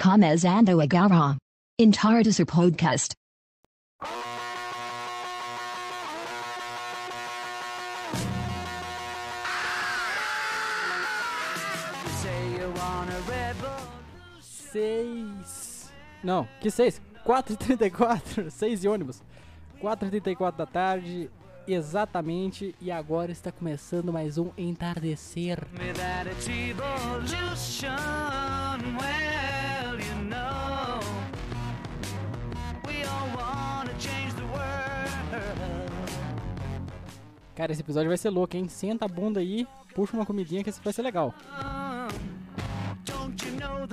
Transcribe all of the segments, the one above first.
Começando agora. Entardecer Podcast. Seis. Não, que seis? 4h34, 6 e ônibus. 4h34 da tarde, exatamente. E agora está começando mais um entardecer. me Cara, esse episódio vai ser louco, hein? Senta a bunda aí, puxa uma comidinha que esse vai ser legal. Don't you know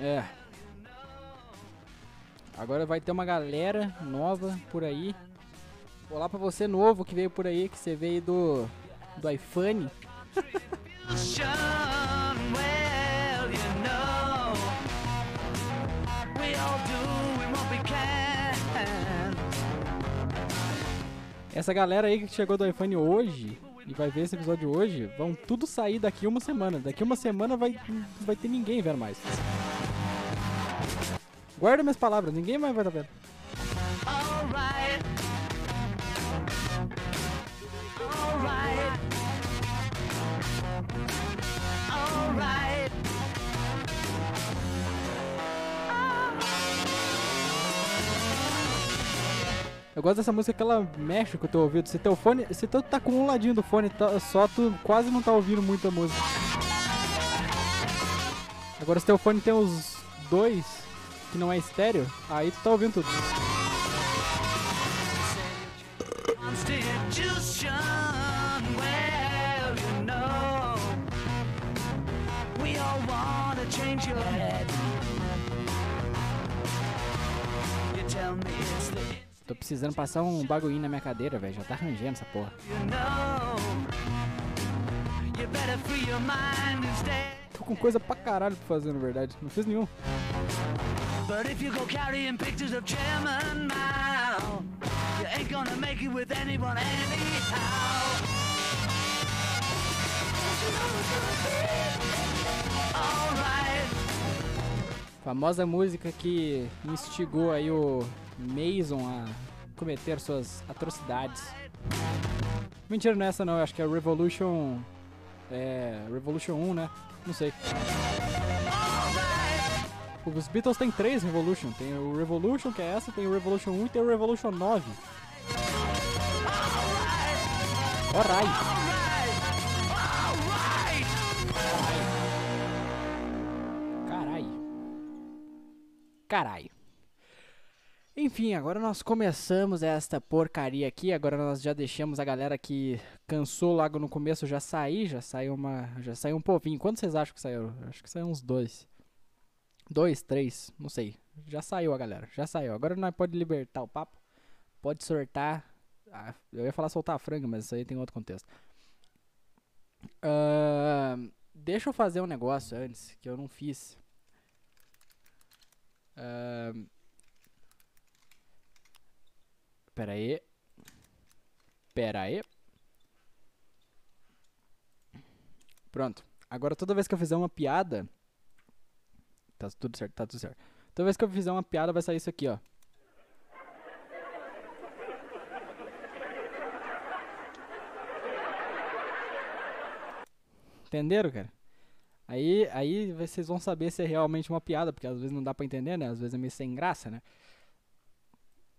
É. Agora vai ter uma galera nova por aí. Olá pra você novo que veio por aí, que você veio do do iPhone. Essa galera aí que chegou do iPhone hoje e vai ver esse episódio hoje, vão tudo sair daqui uma semana. Daqui uma semana vai vai ter ninguém vendo mais. Guarda minhas palavras, ninguém mais vai estar vendo. Alright. Alright. Alright. Gosto dessa música que ela mexe com o teu ouvido. Se teu fone, se tu tá com um ladinho do fone tá- só, tu quase não tá ouvindo muito a música. Agora se teu fone tem os dois, que não é estéreo, aí tu tá ouvindo tudo. Tell me it's the Tô precisando passar um bagulhinho na minha cadeira, velho. Já tá arranjando essa porra. Tô com coisa pra caralho pra fazer, na verdade. Não fiz nenhum. But if you go carrying pictures of Chairman Mao, you ain't gonna make it with anyone anyhow. Famosa música que instigou aí o Mason a cometer suas atrocidades. Mentira, não é essa não, eu acho que é Revolution. É. Revolution 1, né? Não sei. Os Beatles têm três Revolution. Tem o Revolution, que é essa, tem o Revolution 1 e tem o Revolution 9. Alright! Carai. Carai. Enfim, agora nós começamos esta porcaria aqui. Agora nós já deixamos a galera que cansou logo no começo já sair. Já saiu uma. Já saiu um povinho. Quantos vocês acham que saiu? Acho que saiu uns dois. Dois, três, não sei. Já saiu a galera. Já saiu. Agora nós pode libertar o papo. Pode sortar. Ah, eu ia falar soltar a franga, mas isso aí tem outro contexto. Ahn, deixa eu fazer um negócio antes que eu não fiz. Ahn, Pera aí. Pera aí. Pronto. Agora toda vez que eu fizer uma piada. Tá tudo certo, tá tudo certo. Toda vez que eu fizer uma piada vai sair isso aqui, ó. Entenderam, cara? Aí, aí vocês vão saber se é realmente uma piada, porque às vezes não dá pra entender, né? Às vezes é meio sem graça, né?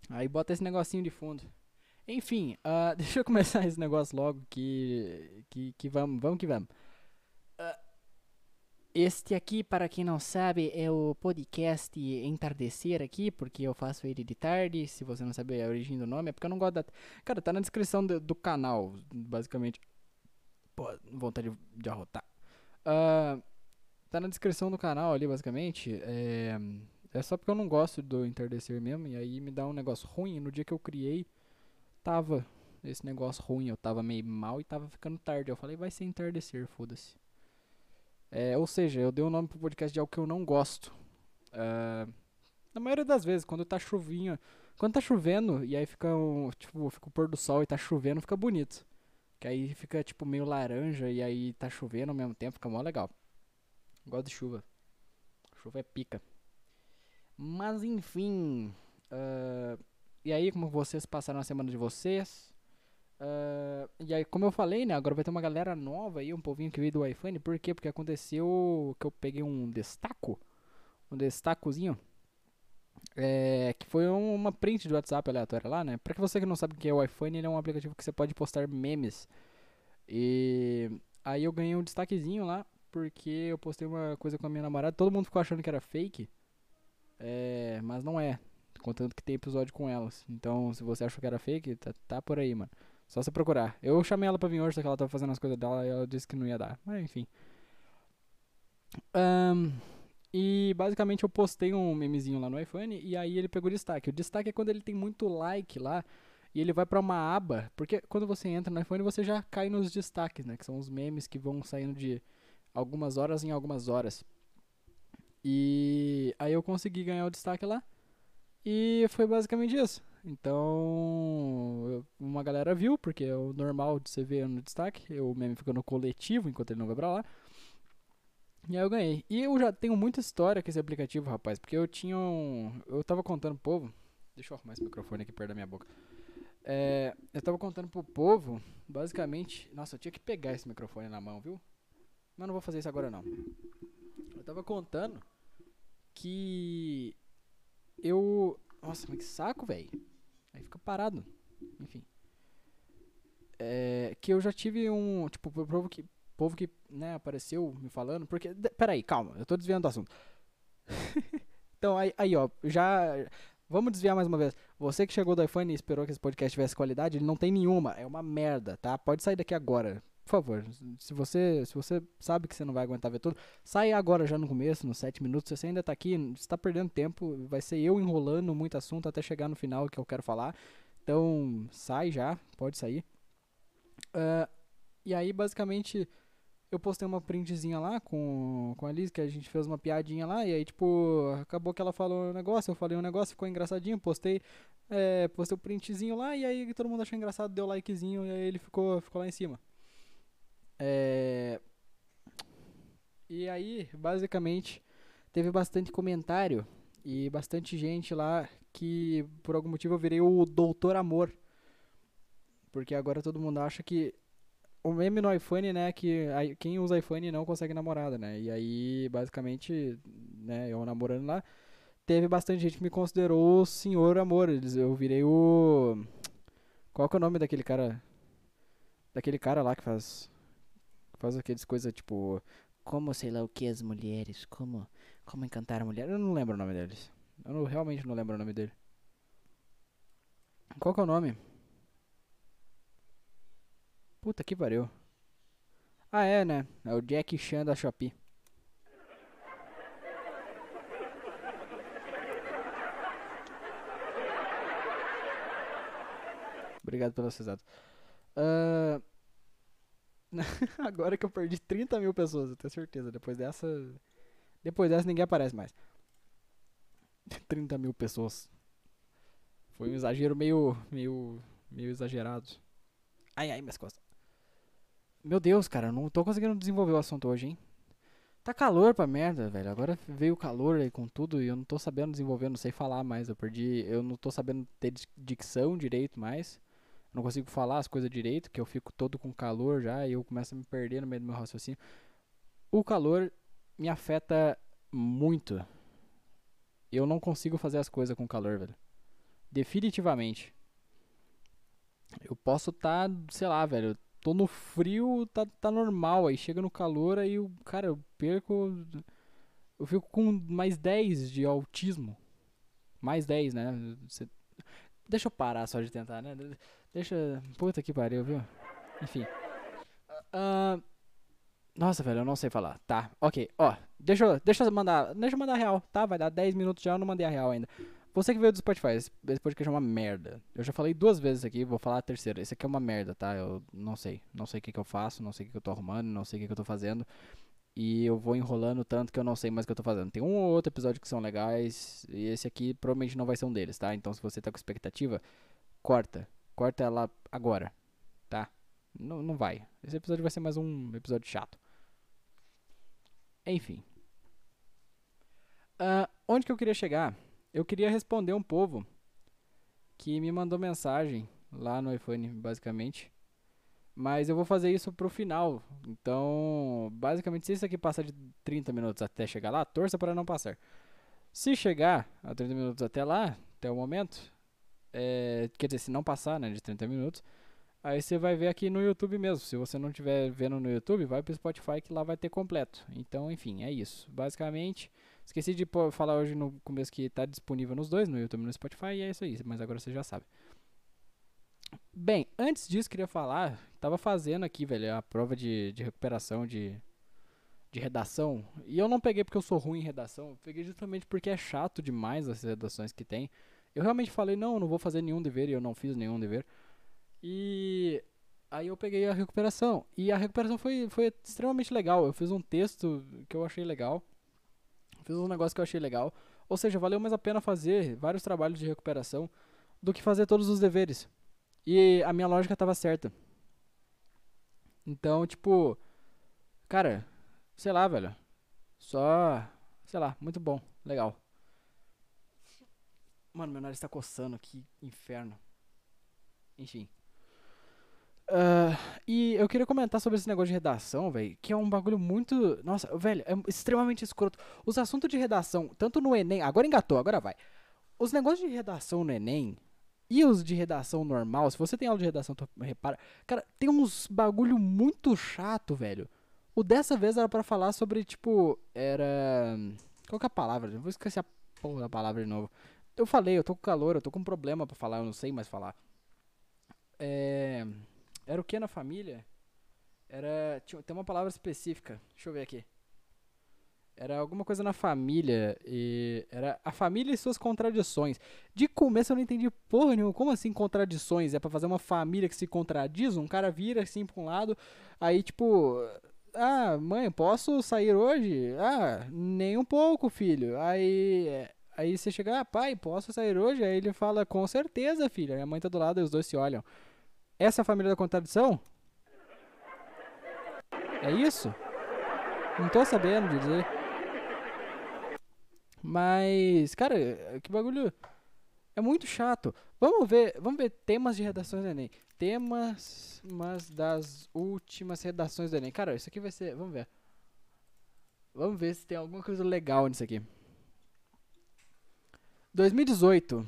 Aí bota esse negocinho de fundo. Enfim, ah, deixa eu começar esse negócio logo que, que, que vamos, vamos que vamos. Ah, este aqui, para quem não sabe, é o podcast Entardecer aqui, porque eu faço ele de tarde. Se você não sabe a origem do nome, é porque eu não gosto da... Cara, tá na descrição do, do canal, basicamente. Pô, vontade de, arrotar. Ah, tá na descrição do canal ali, basicamente. É, é só porque eu não gosto do entardecer mesmo. E aí me dá um negócio ruim. No dia que eu criei, tava esse negócio ruim, eu tava meio mal e tava ficando tarde. Eu falei, vai ser entardecer, foda-se. É, ou seja, eu dei o nome pro podcast de algo que eu não gosto. Ah, na maioria das vezes, quando tá chuvinha, quando tá chovendo e aí fica um, tipo, fica o pôr do sol e tá chovendo, fica bonito. Que aí fica tipo meio laranja e aí tá chovendo ao mesmo tempo, fica mó legal. Gosto de chuva. Chuva é pica. Mas enfim. ah, e aí, como vocês passaram a semana de vocês? Ah, e aí, como eu falei, né? Agora vai ter uma galera nova aí, um povinho que veio do iPhone. Por quê? Porque aconteceu que eu peguei um destaco. Um destacozinho. É, que foi um- uma print do WhatsApp aleatória lá, né? Pra que você que não sabe o que é o iPhone, ele é um aplicativo que você pode postar memes. E aí eu ganhei um destaquezinho lá, porque eu postei uma coisa com a minha namorada. Todo mundo ficou achando que era fake. É, mas não é. Contanto que tem episódio com elas. Então, se você achou que era fake, tá, tá por aí, mano. Só você procurar. Eu chamei ela pra vir hoje, só que ela tava fazendo as coisas dela e ela disse que não ia dar. Mas enfim. Ahn, e basicamente eu postei um memezinho lá no iPhone e aí ele pegou destaque. O destaque é quando ele tem muito like lá e ele vai pra uma aba, porque quando você entra no iPhone você já cai nos destaques, né, que são os memes que vão saindo de algumas horas em algumas horas. E aí eu consegui ganhar o destaque lá e foi basicamente isso. Então, eu- uma galera viu, porque é o normal de você ver no destaque, o meme fica no coletivo enquanto ele não vai pra lá. E aí eu ganhei. E eu já tenho muita história com esse aplicativo, rapaz. Porque eu tinha um. Eu tava contando pro povo. Deixa eu arrumar esse microfone aqui perto da minha boca. É, eu tava contando pro povo, basicamente. Nossa, eu tinha que pegar esse microfone na mão, viu? Mas não vou fazer isso agora não. Eu tava contando que. Eu. Nossa, mas que saco, velho. Aí fica parado. Enfim. É, que eu já tive um. Tipo, pro povo que povo que, né, apareceu me falando, porque, peraí, calma, eu tô desviando do assunto. então, aí, aí, ó, já, vamos desviar mais uma vez. Você que chegou do iPhone e esperou que esse podcast tivesse qualidade, ele não tem nenhuma, é uma merda, tá? Pode sair daqui agora, por favor. Se você, se você sabe que você não vai aguentar ver tudo, sai agora já no começo, nos 7 minutos, se você ainda tá aqui, você tá perdendo tempo, vai ser eu enrolando muito assunto até chegar no final que eu quero falar. Então, sai já, pode sair. Ah, e aí, basicamente, eu postei uma printzinha lá com, com a Liz, que a gente fez uma piadinha lá, e aí, tipo, acabou que ela falou um negócio, eu falei um negócio, ficou engraçadinho, postei, é, postei o printzinho lá, e aí todo mundo achou engraçado, deu likezinho, e aí ele ficou, ficou lá em cima. É... E aí, basicamente, teve bastante comentário e bastante gente lá que, por algum motivo, eu virei o Doutor Amor. Porque agora todo mundo acha que o meme no iPhone, né, que quem usa iPhone não consegue namorada, né? E aí, basicamente, né, eu namorando lá, teve bastante gente que me considerou o senhor amor. Eu virei o Qual que é o nome daquele cara daquele cara lá que faz faz aqueles coisas tipo como sei lá o que as mulheres, como como encantar a mulher. Eu não lembro o nome deles. Eu não- realmente não lembro o nome dele. Qual que é o nome? Puta que pariu. Ah, é, né? É o Jack Chan da Shopee. Obrigado pelas risadas. Ah, Agora que eu perdi 30 mil pessoas, eu tenho certeza. Depois dessa. Depois dessa ninguém aparece mais. 30 mil pessoas. Foi um exagero meio. meio. meio exagerado. Ai, ai, minhas costas. Meu Deus, cara, não tô conseguindo desenvolver o assunto hoje, hein? Tá calor pra merda, velho. Agora veio calor aí com tudo e eu não tô sabendo desenvolver, não sei falar mais. Eu perdi. Eu não tô sabendo ter dic- dicção direito mais. Não consigo falar as coisas direito, que eu fico todo com calor já e eu começo a me perder no meio do meu raciocínio. O calor me afeta muito. Eu não consigo fazer as coisas com calor, velho. Definitivamente. Eu posso tá, sei lá, velho. Tô no frio, tá, tá normal. Aí chega no calor, aí eu, cara, eu perco. Eu fico com mais 10 de autismo. Mais 10, né? Deixa eu parar só de tentar, né? De- Deixa. Puta que pariu, viu? Enfim. Ah, nossa, velho, eu não sei falar. Tá, ok. Ó, deixa eu, deixa eu mandar. Deixa eu mandar a real, tá? Vai dar 10 minutos já, eu não mandei a real ainda. Você que veio do Spotify, esse podcast é uma merda. Eu já falei duas vezes aqui, vou falar a terceira. Esse aqui é uma merda, tá? Eu não sei. Não sei o que, que eu faço, não sei o que, que eu tô arrumando, não sei o que, que eu tô fazendo. E eu vou enrolando tanto que eu não sei mais o que eu tô fazendo. Tem um ou outro episódio que são legais, e esse aqui provavelmente não vai ser um deles, tá? Então se você tá com expectativa, corta. Corta ela agora, tá? Não, não vai. Esse episódio vai ser mais um episódio chato. Enfim. Ah, onde que eu queria chegar? Eu queria responder um povo que me mandou mensagem lá no iPhone, basicamente. Mas eu vou fazer isso pro final. Então, basicamente, se isso aqui passar de 30 minutos até chegar lá, torça para não passar. Se chegar a 30 minutos até lá, até o momento, é, quer dizer, se não passar né, de 30 minutos, aí você vai ver aqui no YouTube mesmo. Se você não estiver vendo no YouTube, vai pro Spotify que lá vai ter completo. Então, enfim, é isso. Basicamente, esqueci de falar hoje no começo que tá disponível nos dois, no YouTube e no Spotify, e é isso aí. Mas agora você já sabe. Bem, antes disso, queria falar, tava fazendo aqui, velho, a prova de, de recuperação de, de redação. E eu não peguei porque eu sou ruim em redação, eu peguei justamente porque é chato demais as redações que tem. Eu realmente falei, não, não vou fazer nenhum dever, e eu não fiz nenhum dever. E aí eu peguei a recuperação. E a recuperação foi, foi extremamente legal. Eu fiz um texto que eu achei legal. Fiz um negócio que eu achei legal. Ou seja, valeu mais a pena fazer vários trabalhos de recuperação do que fazer todos os deveres. E a minha lógica tava certa. Então, tipo, cara, sei lá, velho. Só, sei lá, muito bom, legal. Mano, meu nariz tá coçando, que inferno. Enfim. Ah, e eu queria comentar sobre esse negócio de redação, velho, que é um bagulho muito. Nossa, velho, é extremamente escroto. Os assuntos de redação, tanto no Enem. Agora engatou, agora vai. Os negócios de redação no Enem e os de redação normal, se você tem aula de redação, tu repara. Cara, tem uns bagulho muito chato, velho. O dessa vez era pra falar sobre, tipo, era. Qual que é a palavra? Eu vou esquecer a porra da palavra de novo. Eu falei, eu tô com calor, eu tô com problema pra falar, eu não sei mais falar. É. Era o que na família? Era. Tinha, tem uma palavra específica. Deixa eu ver aqui. Era alguma coisa na família. E. Era a família e suas contradições. De começo eu não entendi porra nenhuma. Como assim contradições? É pra fazer uma família que se contradiz? Um cara vira assim pra um lado. Aí, tipo. Ah, mãe, posso sair hoje? Ah, nem um pouco, filho. Aí. Aí você chega, ah, pai, posso sair hoje? Aí ele fala, com certeza, filho. Aí a mãe tá do lado e os dois se olham. Essa é a família da contradição? É isso? Não tô sabendo dizer. Mas, cara, que bagulho. É muito chato. Vamos ver, vamos ver temas de redações do Enem. Temas mas das últimas redações do Enem. Cara, isso aqui vai ser. Vamos ver. Vamos ver se tem alguma coisa legal nisso aqui. 2018.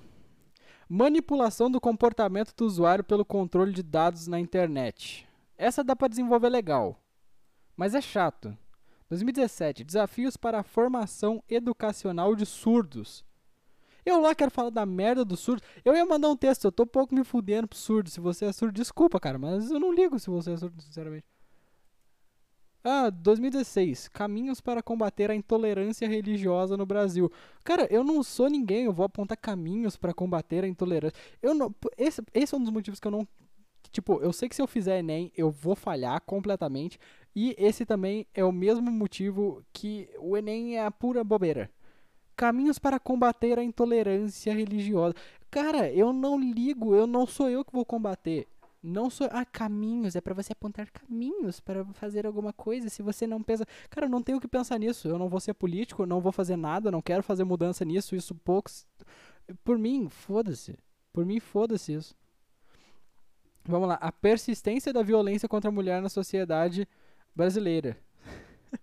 Manipulação do comportamento do usuário pelo controle de dados na internet. Essa dá pra desenvolver legal, mas é chato. 2017. Desafios para a formação educacional de surdos. Eu lá quero falar da merda do surdo. Eu ia mandar um texto, eu tô pouco me fudendo pro surdo. Se você é surdo, desculpa, cara, mas eu não ligo se você é surdo, sinceramente. Ah, 2016. Caminhos para combater a intolerância religiosa no Brasil. Cara, eu não sou ninguém, eu vou apontar caminhos para combater a intolerância. Eu não, esse, esse é um dos motivos que eu não. Tipo, eu sei que se eu fizer Enem, eu vou falhar completamente. E esse também é o mesmo motivo que o Enem é a pura bobeira. Caminhos para combater a intolerância religiosa. Cara, eu não ligo, eu não sou eu que vou combater. Não sou. Ah, caminhos. É pra você apontar caminhos para fazer alguma coisa. Se você não pensa. Cara, eu não tenho que pensar nisso. Eu não vou ser político, não vou fazer nada, não quero fazer mudança nisso. Isso poucos. Por mim, foda-se. Por mim, foda-se isso. Vamos lá. A persistência da violência contra a mulher na sociedade brasileira.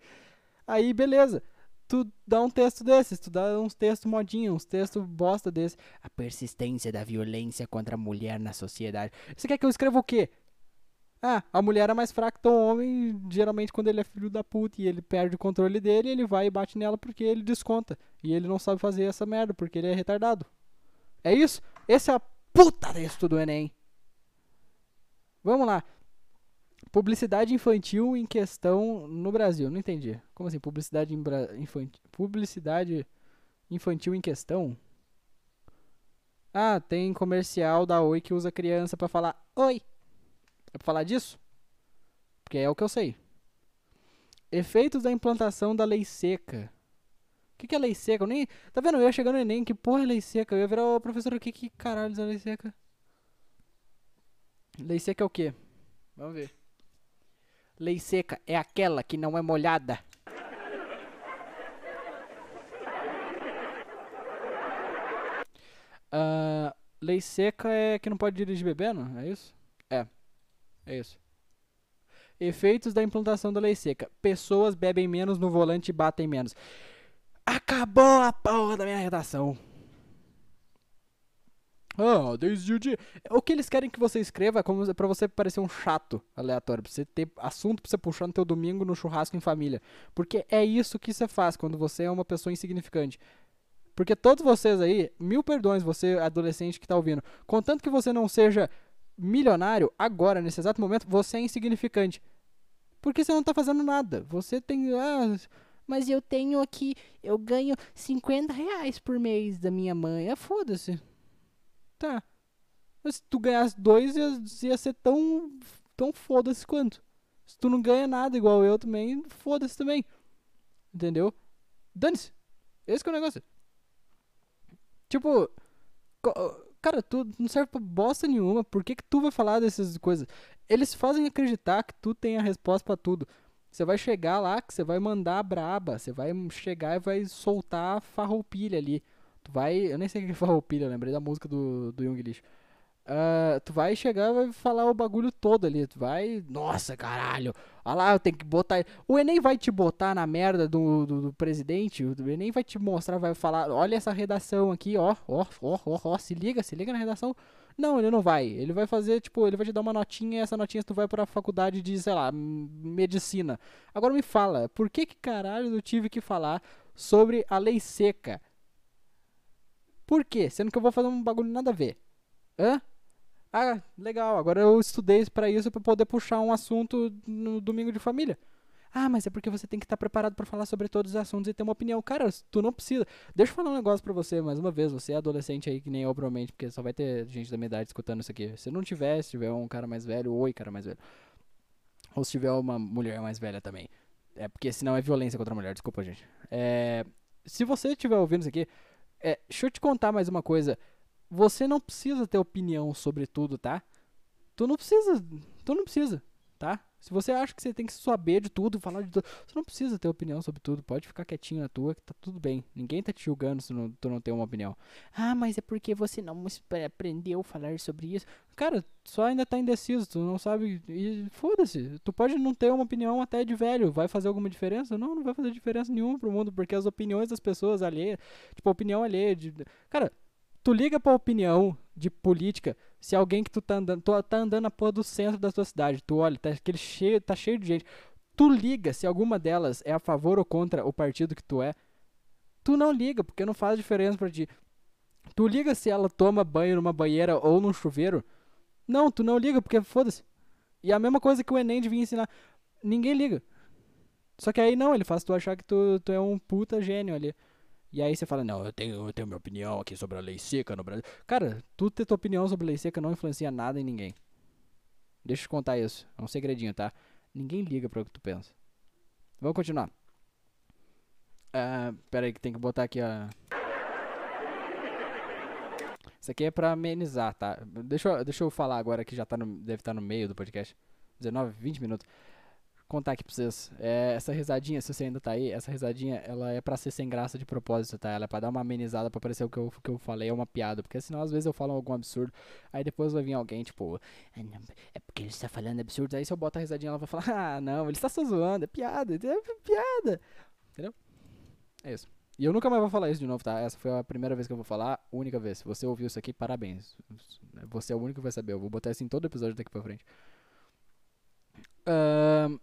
Aí, beleza. Tu dá um texto desses, tu dá uns textos modinhos, uns textos bosta desses. A persistência da violência contra a mulher na sociedade. Você quer que eu escreva o quê? Ah, a mulher é mais fraca que o homem, geralmente quando ele é filho da puta e ele perde o controle dele, ele vai e bate nela porque ele desconta. E ele não sabe fazer essa merda porque ele é retardado. É isso? Esse é a puta texto do Enem. Vamos lá. Publicidade infantil em questão no Brasil. Não entendi. Como assim? Publicidade, infantil, publicidade infantil em questão? Ah, tem comercial da Oi que usa criança pra falar Oi. É pra falar disso? Porque é o que eu sei. Efeitos da implantação da lei seca. O que, que é lei seca? Eu nem. Tá vendo? Eu ia chegar no Enem, que porra é lei seca? Eu ia virar professor, o que, que caralho é lei seca? Lei seca é o quê? Vamos ver. Lei seca é aquela que não é molhada. Ah, lei seca é que não pode dirigir bebendo? É isso? É. É isso. Efeitos da implantação da lei seca. Pessoas bebem menos no volante e batem menos. Acabou a porra da minha redação. Ah, desde o dia. O que eles querem que você escreva é como pra você parecer um chato aleatório, pra você ter assunto pra você puxar no teu domingo no churrasco em família. Porque é isso que você faz quando você é uma pessoa insignificante. Porque todos vocês aí, mil perdões, você adolescente que tá ouvindo, contanto que você não seja milionário, agora, nesse exato momento, você é insignificante. Porque você não tá fazendo nada. Você tem. Ah, mas eu tenho aqui, eu ganho 50 reais por mês da minha mãe. Ah, foda-se. Tá. Mas se tu ganhasse dois, ia, ia ser tão, tão foda-se quanto. Se tu não ganha nada igual eu também, foda-se também. Entendeu? Dane-se. Esse é o negócio. Tipo, cara, tu não serve pra bosta nenhuma. Por que, que tu vai falar dessas coisas? Eles fazem acreditar que tu tem a resposta pra tudo. Você vai chegar lá, que você vai mandar braba. Você vai chegar e vai soltar farroupilha ali. Tu vai. Eu nem sei o que é farroupilha, lembrei da música do, do Young Lixo. Ah, tu vai chegar vai falar o bagulho todo ali. Tu vai. Nossa, caralho. Olha lá, eu tenho que botar. O Enem vai te botar na merda do, do, do presidente. O Enem vai te mostrar, vai falar. Olha essa redação aqui, ó. Ó, ó, ó, ó. Se liga, se liga na redação. Não, ele não vai. Ele vai fazer, tipo, ele vai te dar uma notinha e essa notinha tu vai pra faculdade de, sei lá, medicina. Agora me fala, por que que caralho eu tive que falar sobre a lei seca? Por quê? Sendo que eu vou fazer um bagulho nada a ver. Hã? Ah, legal. Agora eu estudei pra isso pra poder puxar um assunto no domingo de família. Ah, mas é porque você tem que estar preparado pra falar sobre todos os assuntos e ter uma opinião. Cara, tu não precisa. Deixa eu falar um negócio pra você mais uma vez. Você é adolescente aí que nem eu, provavelmente, porque só vai ter gente da minha idade escutando isso aqui. Se não tiver, se tiver um cara mais velho, oi, cara mais velho. Ou se tiver uma mulher mais velha também. É porque senão é violência contra a mulher, desculpa, gente. É, se você estiver ouvindo isso aqui, é, deixa eu te contar mais uma coisa. Você não precisa ter opinião sobre tudo, tá? Tu não precisa, tu não precisa, tá? Se você acha que você tem que saber de tudo, falar de tudo, você não precisa ter opinião sobre tudo. Pode ficar quietinho na tua, que tá tudo bem. Ninguém tá te julgando se não, tu não tem uma opinião. Ah, mas é porque você não esp- aprendeu a falar sobre isso. Cara, só ainda tá indeciso, tu não sabe. E foda-se. Tu pode não ter uma opinião até de velho. Vai fazer alguma diferença? Não, não vai fazer diferença nenhuma pro mundo, porque as opiniões das pessoas alheias, tipo, a opinião alheia de. Cara, tu liga pra opinião de política se alguém que tu tá andando, tu tá andando na porra do centro da tua cidade, tu olha, tá aquele cheio, tá cheio de gente. Tu liga se alguma delas é a favor ou contra o partido que tu é. Tu não liga, porque não faz diferença pra ti. Tu liga se ela toma banho numa banheira ou num chuveiro? Não, tu não liga, porque foda-se. E a mesma coisa que o Enem devia ensinar. Ninguém liga. Só que aí não, ele faz tu achar que tu, tu é um puta gênio ali. E aí você fala, não, eu tenho, eu tenho minha opinião aqui sobre a lei seca no Brasil. Cara, tu ter tua opinião sobre lei seca não influencia nada em ninguém. Deixa eu te contar isso. É um segredinho, tá? Ninguém liga pra o que tu pensa. Vamos continuar. Ah, pera aí que tem que botar aqui a... Isso aqui é pra amenizar, tá? Deixa eu, deixa eu falar agora que já tá no, deve estar no meio do podcast. 19, 20 minutos. Contar aqui pra vocês. É, essa risadinha, se você ainda tá aí, essa risadinha, ela é pra ser sem graça de propósito, tá? Ela é pra dar uma amenizada pra parecer o que eu, que eu falei é uma piada. Porque senão às vezes eu falo algum absurdo. Aí depois vai vir alguém, tipo, "Ah, é porque ele está falando absurdo. Aí se eu botar a risadinha, ela vai falar, ah, não, ele está só zoando, é piada, é piada. Entendeu? É isso. E eu nunca mais vou falar isso de novo, tá? Essa foi a primeira vez que eu vou falar, única vez. Se você ouviu isso aqui, parabéns. Você é o único que vai saber. Eu vou botar isso em todo episódio daqui pra frente. Ahn,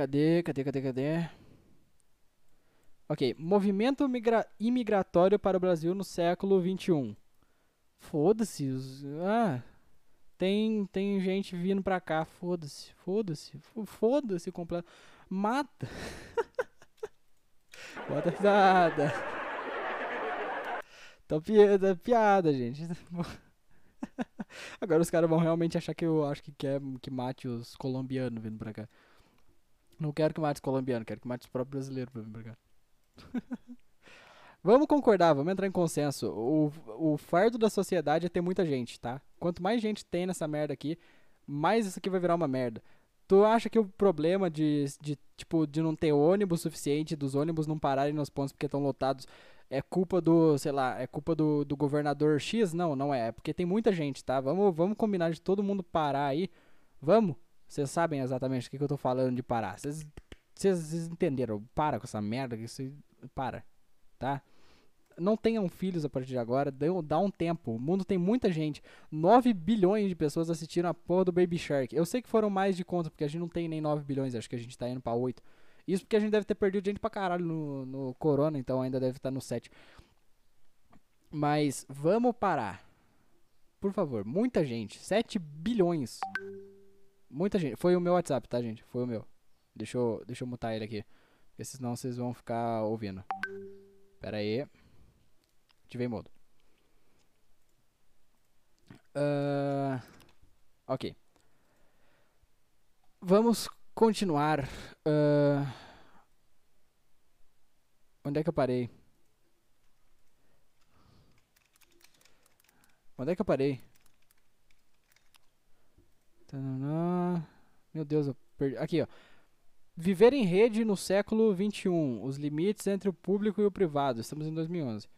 cadê, cadê, cadê, cadê? Ok, movimento migra- imigratório para o Brasil no século XXI. Foda-se. os- Ah, tem, tem gente vindo pra cá. Foda-se, foda-se, fo- foda-se completo. Mata. Bota risada. Tá piada, piada, gente. Agora os caras vão realmente achar que eu acho que quer que mate os colombianos vindo pra cá. Não quero que mate os colombianos, quero que mate os próprios brasileiros pra pra cá. vamos concordar, vamos entrar em consenso. O, o fardo da sociedade é ter muita gente, tá? Quanto mais gente tem nessa merda aqui, mais isso aqui vai virar uma merda. Tu acha que o problema de, de, tipo, de não ter ônibus suficiente, dos ônibus não pararem nos pontos porque estão lotados, é culpa do, sei lá, é culpa do, do governador X? Não, não é. É porque tem muita gente, tá? Vamos, vamos combinar de todo mundo parar aí. Vamos? Vocês sabem exatamente o que, que eu tô falando de parar. Vocês, entenderam? Para com essa merda. Que você, para, tá? Não tenham filhos a partir de agora. Dá um tempo. O mundo tem muita gente. 9 bilhões de pessoas assistiram a porra do Baby Shark. Eu sei que foram mais de conta, porque a gente não tem nem 9 bilhões. Acho que a gente tá indo pra 8. Isso porque a gente deve ter perdido gente pra caralho no, no Corona, então ainda deve estar no 7. Mas vamos parar. Por favor, muita gente. 7 bilhões. Muita gente. Foi o meu WhatsApp, tá, gente? Foi o meu. Deixa eu, deixa eu mutar ele aqui. Porque senão vocês vão ficar ouvindo. Pera aí. Ativei modo. Uh, ok. Vamos continuar. Uh, onde é que eu parei? Onde é que eu parei? Meu Deus, eu perdi. Aqui, ó. Viver em rede no século XXI. Os limites entre o público e o privado. Estamos em 2011.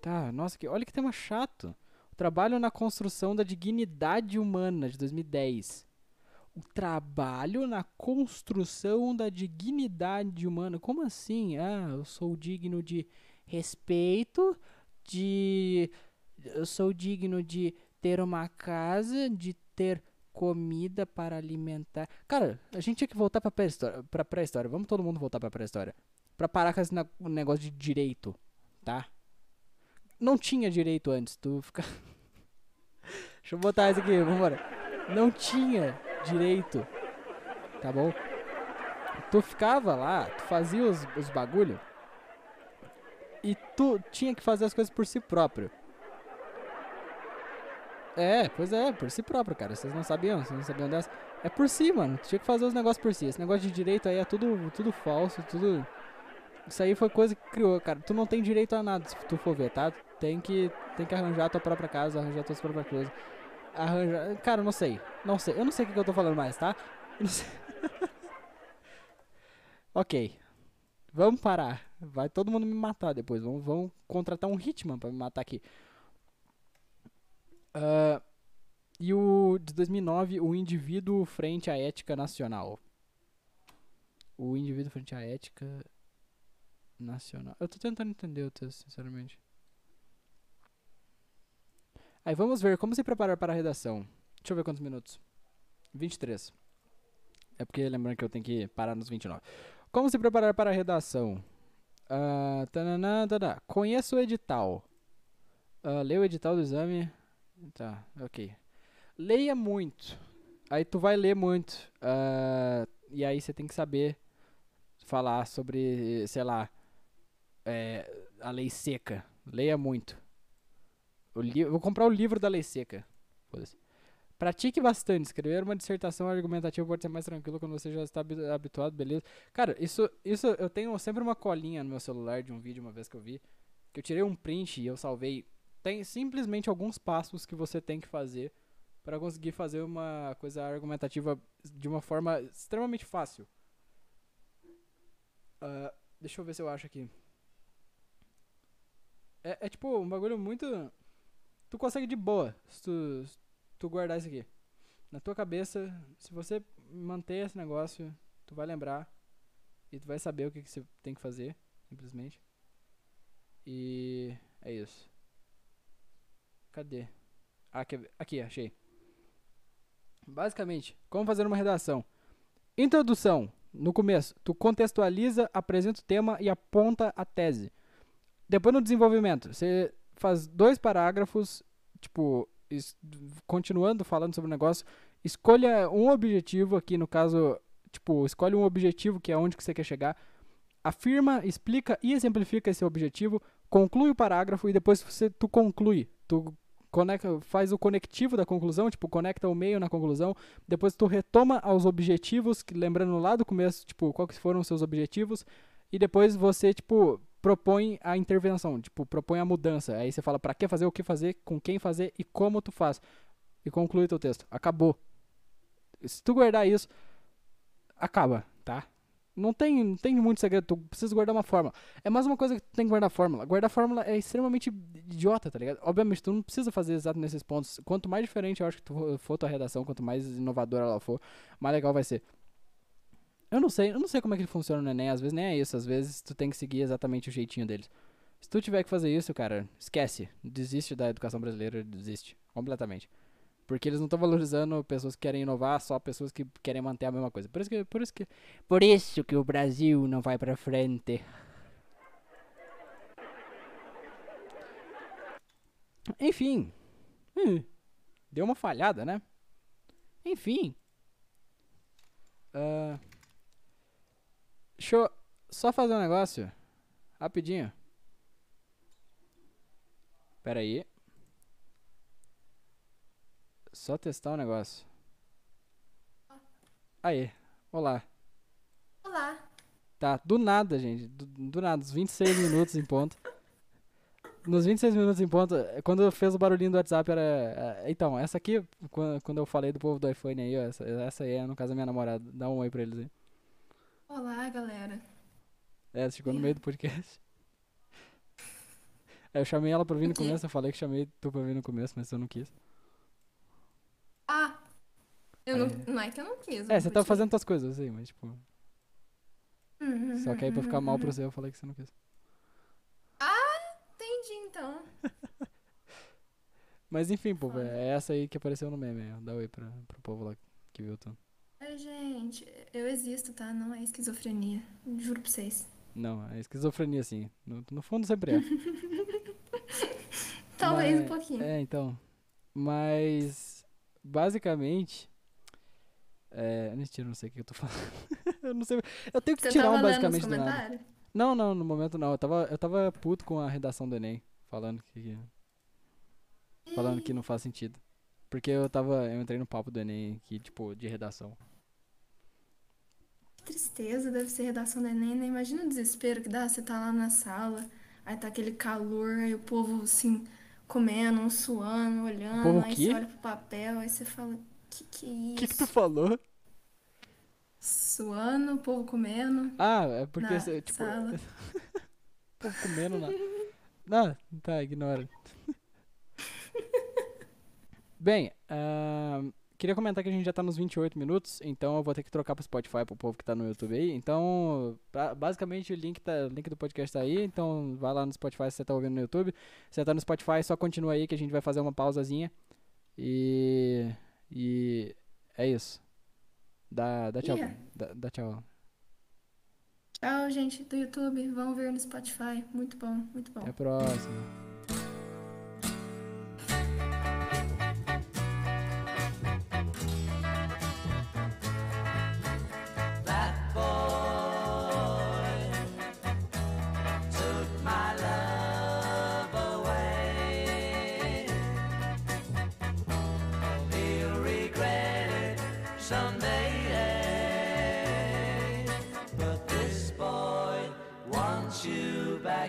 Tá, nossa, que, olha que tema chato. O trabalho na construção da dignidade humana, de 2010 o trabalho na construção da dignidade humana. Como assim? Ah, eu sou digno de respeito, de eu sou digno de ter uma casa, de ter comida para alimentar. Cara, a gente tinha que voltar para pré-história, para pré-história. Vamos todo mundo voltar para pré-história, para parar com esse negócio de direito, tá? Não tinha direito antes, tu fica Deixa eu botar isso aqui, vamos embora. Não tinha direito. Tá bom? Tu ficava lá, tu fazia os, os bagulho. E tu tinha que fazer as coisas por si próprio. É, pois é, por si próprio, cara. Vocês não sabiam, vocês não sabiam dessa. É por si, mano. Tinha que fazer os negócios por si. Esse negócio de direito aí é tudo, tudo falso, tudo. Isso aí foi coisa que criou, cara. Tu não tem direito a nada se tu for ver, tá? Tem que, tem que arranjar tua própria casa, arranjar tuas próprias coisas arranjar. Cara, não sei. Não sei. Eu não sei o que, eu tô falando mais, tá? ok. Vamos parar. Vai todo mundo me matar depois. Vamos, vamos contratar um Hitman pra me matar aqui. Uh, e o de 2009, o indivíduo frente à ética nacional. O indivíduo frente à ética nacional. Eu tô tentando entender o texto, sinceramente. Aí vamos ver como se preparar para a redação. Deixa eu ver quantos minutos. 23. É porque lembrando que eu tenho que parar nos 29. Como se preparar para a redação? Uh, tanana, tanana. Conheça o edital. Uh, o edital do exame. Tá, ok. Leia muito. Aí tu vai ler muito. Uh, e aí você tem que saber falar sobre, sei lá, é, a lei seca. Leia muito. Vou comprar o livro da lei seca. Pratique bastante. Escrever uma dissertação argumentativa pode ser mais tranquilo quando você já está habituado, beleza? Cara, isso, isso eu tenho sempre uma colinha no meu celular de um vídeo uma vez que eu vi. Que eu tirei um print e eu salvei. Tem simplesmente alguns passos que você tem que fazer para conseguir fazer uma coisa argumentativa de uma forma extremamente fácil. Uh, deixa eu ver se eu acho aqui. É, é tipo um bagulho muito tu consegue de boa se tu, se tu guardar isso aqui. Na tua cabeça, se você manter esse negócio, tu vai lembrar e tu vai saber o que, que você tem que fazer, simplesmente. E é isso. Cadê? Ah, aqui, aqui, achei. Basicamente, como fazer uma redação. Introdução. No começo, tu contextualiza, apresenta o tema e aponta a tese. Depois no desenvolvimento, você faz dois parágrafos, tipo, continuando falando sobre o negócio, escolha um objetivo aqui, no caso, tipo, escolhe um objetivo que é onde que você quer chegar, afirma, explica e exemplifica esse objetivo, conclui o parágrafo e depois você tu conclui, tu conecta, faz o conectivo da conclusão, tipo, conecta o meio na conclusão, depois tu retoma aos objetivos, lembrando lá do começo, tipo, quais foram os seus objetivos, e depois você, tipo, propõe a intervenção, tipo, propõe a mudança. Aí você fala para que fazer, o que fazer, com quem fazer e como tu faz. E conclui teu texto. Acabou. Se tu guardar isso, acaba, tá? Não tem, não tem muito segredo, tu precisa guardar uma fórmula. É mais uma coisa que tu tem que guardar fórmula. Guardar fórmula é extremamente idiota, tá ligado? Obviamente, tu não precisa fazer exato nesses pontos. Quanto mais diferente eu acho que tu for tua redação, quanto mais inovadora ela for, mais legal vai ser. Eu não sei, eu não sei como é que funciona no Enem, às vezes nem é isso, às vezes tu tem que seguir exatamente o jeitinho deles. Se tu tiver que fazer isso, cara, esquece. Desiste da educação brasileira, desiste. Completamente. Porque eles não estão valorizando pessoas que querem inovar, só pessoas que querem manter a mesma coisa. Por isso que, por isso que, por isso que o Brasil não vai pra frente. Enfim. Hum, deu uma falhada, né? Enfim. Ah, deixa eu só fazer um negócio. Rapidinho. Pera aí. Só testar um negócio. Aí. Olá. Olá. Tá, do nada, gente. Do, do nada, uns 26 minutos em ponto. Nos 26 minutos em ponto, eh, quando fez o barulhinho do WhatsApp era. eh, Então, essa aqui, quan- quando eu falei do povo do iPhone aí, ó, essa, essa aí é, no caso, a minha namorada. Dá um oi pra eles aí. Olá, galera. É, chegou no meio do podcast. Aí eu chamei ela pra vir no O começo, eu falei que chamei tu pra vir no começo, mas eu não quis. Ah, eu não, É. não é que eu não quis. É, eu você tava fazendo tuas coisas aí, mas tipo. Uhum, Só que aí pra ficar mal pro uhum. seu, eu falei que você não quis. Entendi, então. Mas enfim, povo, é essa aí que apareceu no meme. Dá oi pra, pro povo lá que viu tu. Ai, gente, eu existo, tá? Não é esquizofrenia. Juro pra vocês. Não, é esquizofrenia sim. No, no fundo sempre é. Talvez um Mas- pouquinho. É, então. Mas. Basicamente. É. Mentira, não sei o que eu tô falando. eu não sei. Eu tenho que Você tirar um basicamente do nada. Não, não, no momento não. Eu tava, eu tava puto com a redação do Enem. Falando que. Falando que não faz sentido. Porque eu tava. Eu entrei no papo do Enem aqui, tipo, de redação. Que tristeza, deve ser redação do Enem, né? Imagina o desespero que dá. Você tá lá na sala, aí tá aquele calor, aí o povo assim, comendo, um suando, olhando, aí você olha pro papel, aí você fala, que que é O isso? que, que tu falou? Suando, o povo comendo. Ah, é porque Na você, tipo. sala. Tô comendo na. Não, tá, ignora. Bem, ahn, queria comentar que a gente já tá nos 28 minutos, então eu vou ter que trocar pro Spotify pro povo que tá no YouTube aí. Então, pra- basicamente o link, tá, o link do podcast tá aí, então vai lá no Spotify se você tá ouvindo no YouTube. Se você tá no Spotify, só continua aí que a gente vai fazer uma pausazinha. E. E. É isso. Dá, dá tchau. Yeah. Dá, dá tchau. Tchau, gente do YouTube. Vão ver no Spotify. Muito bom, muito bom. Até a próxima.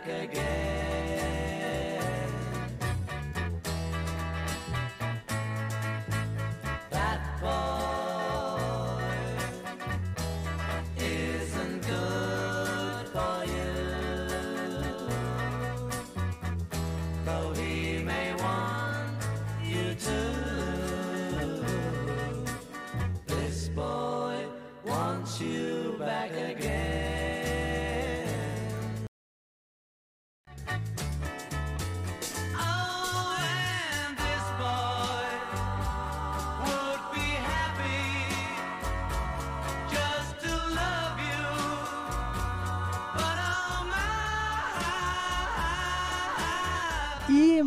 Back again.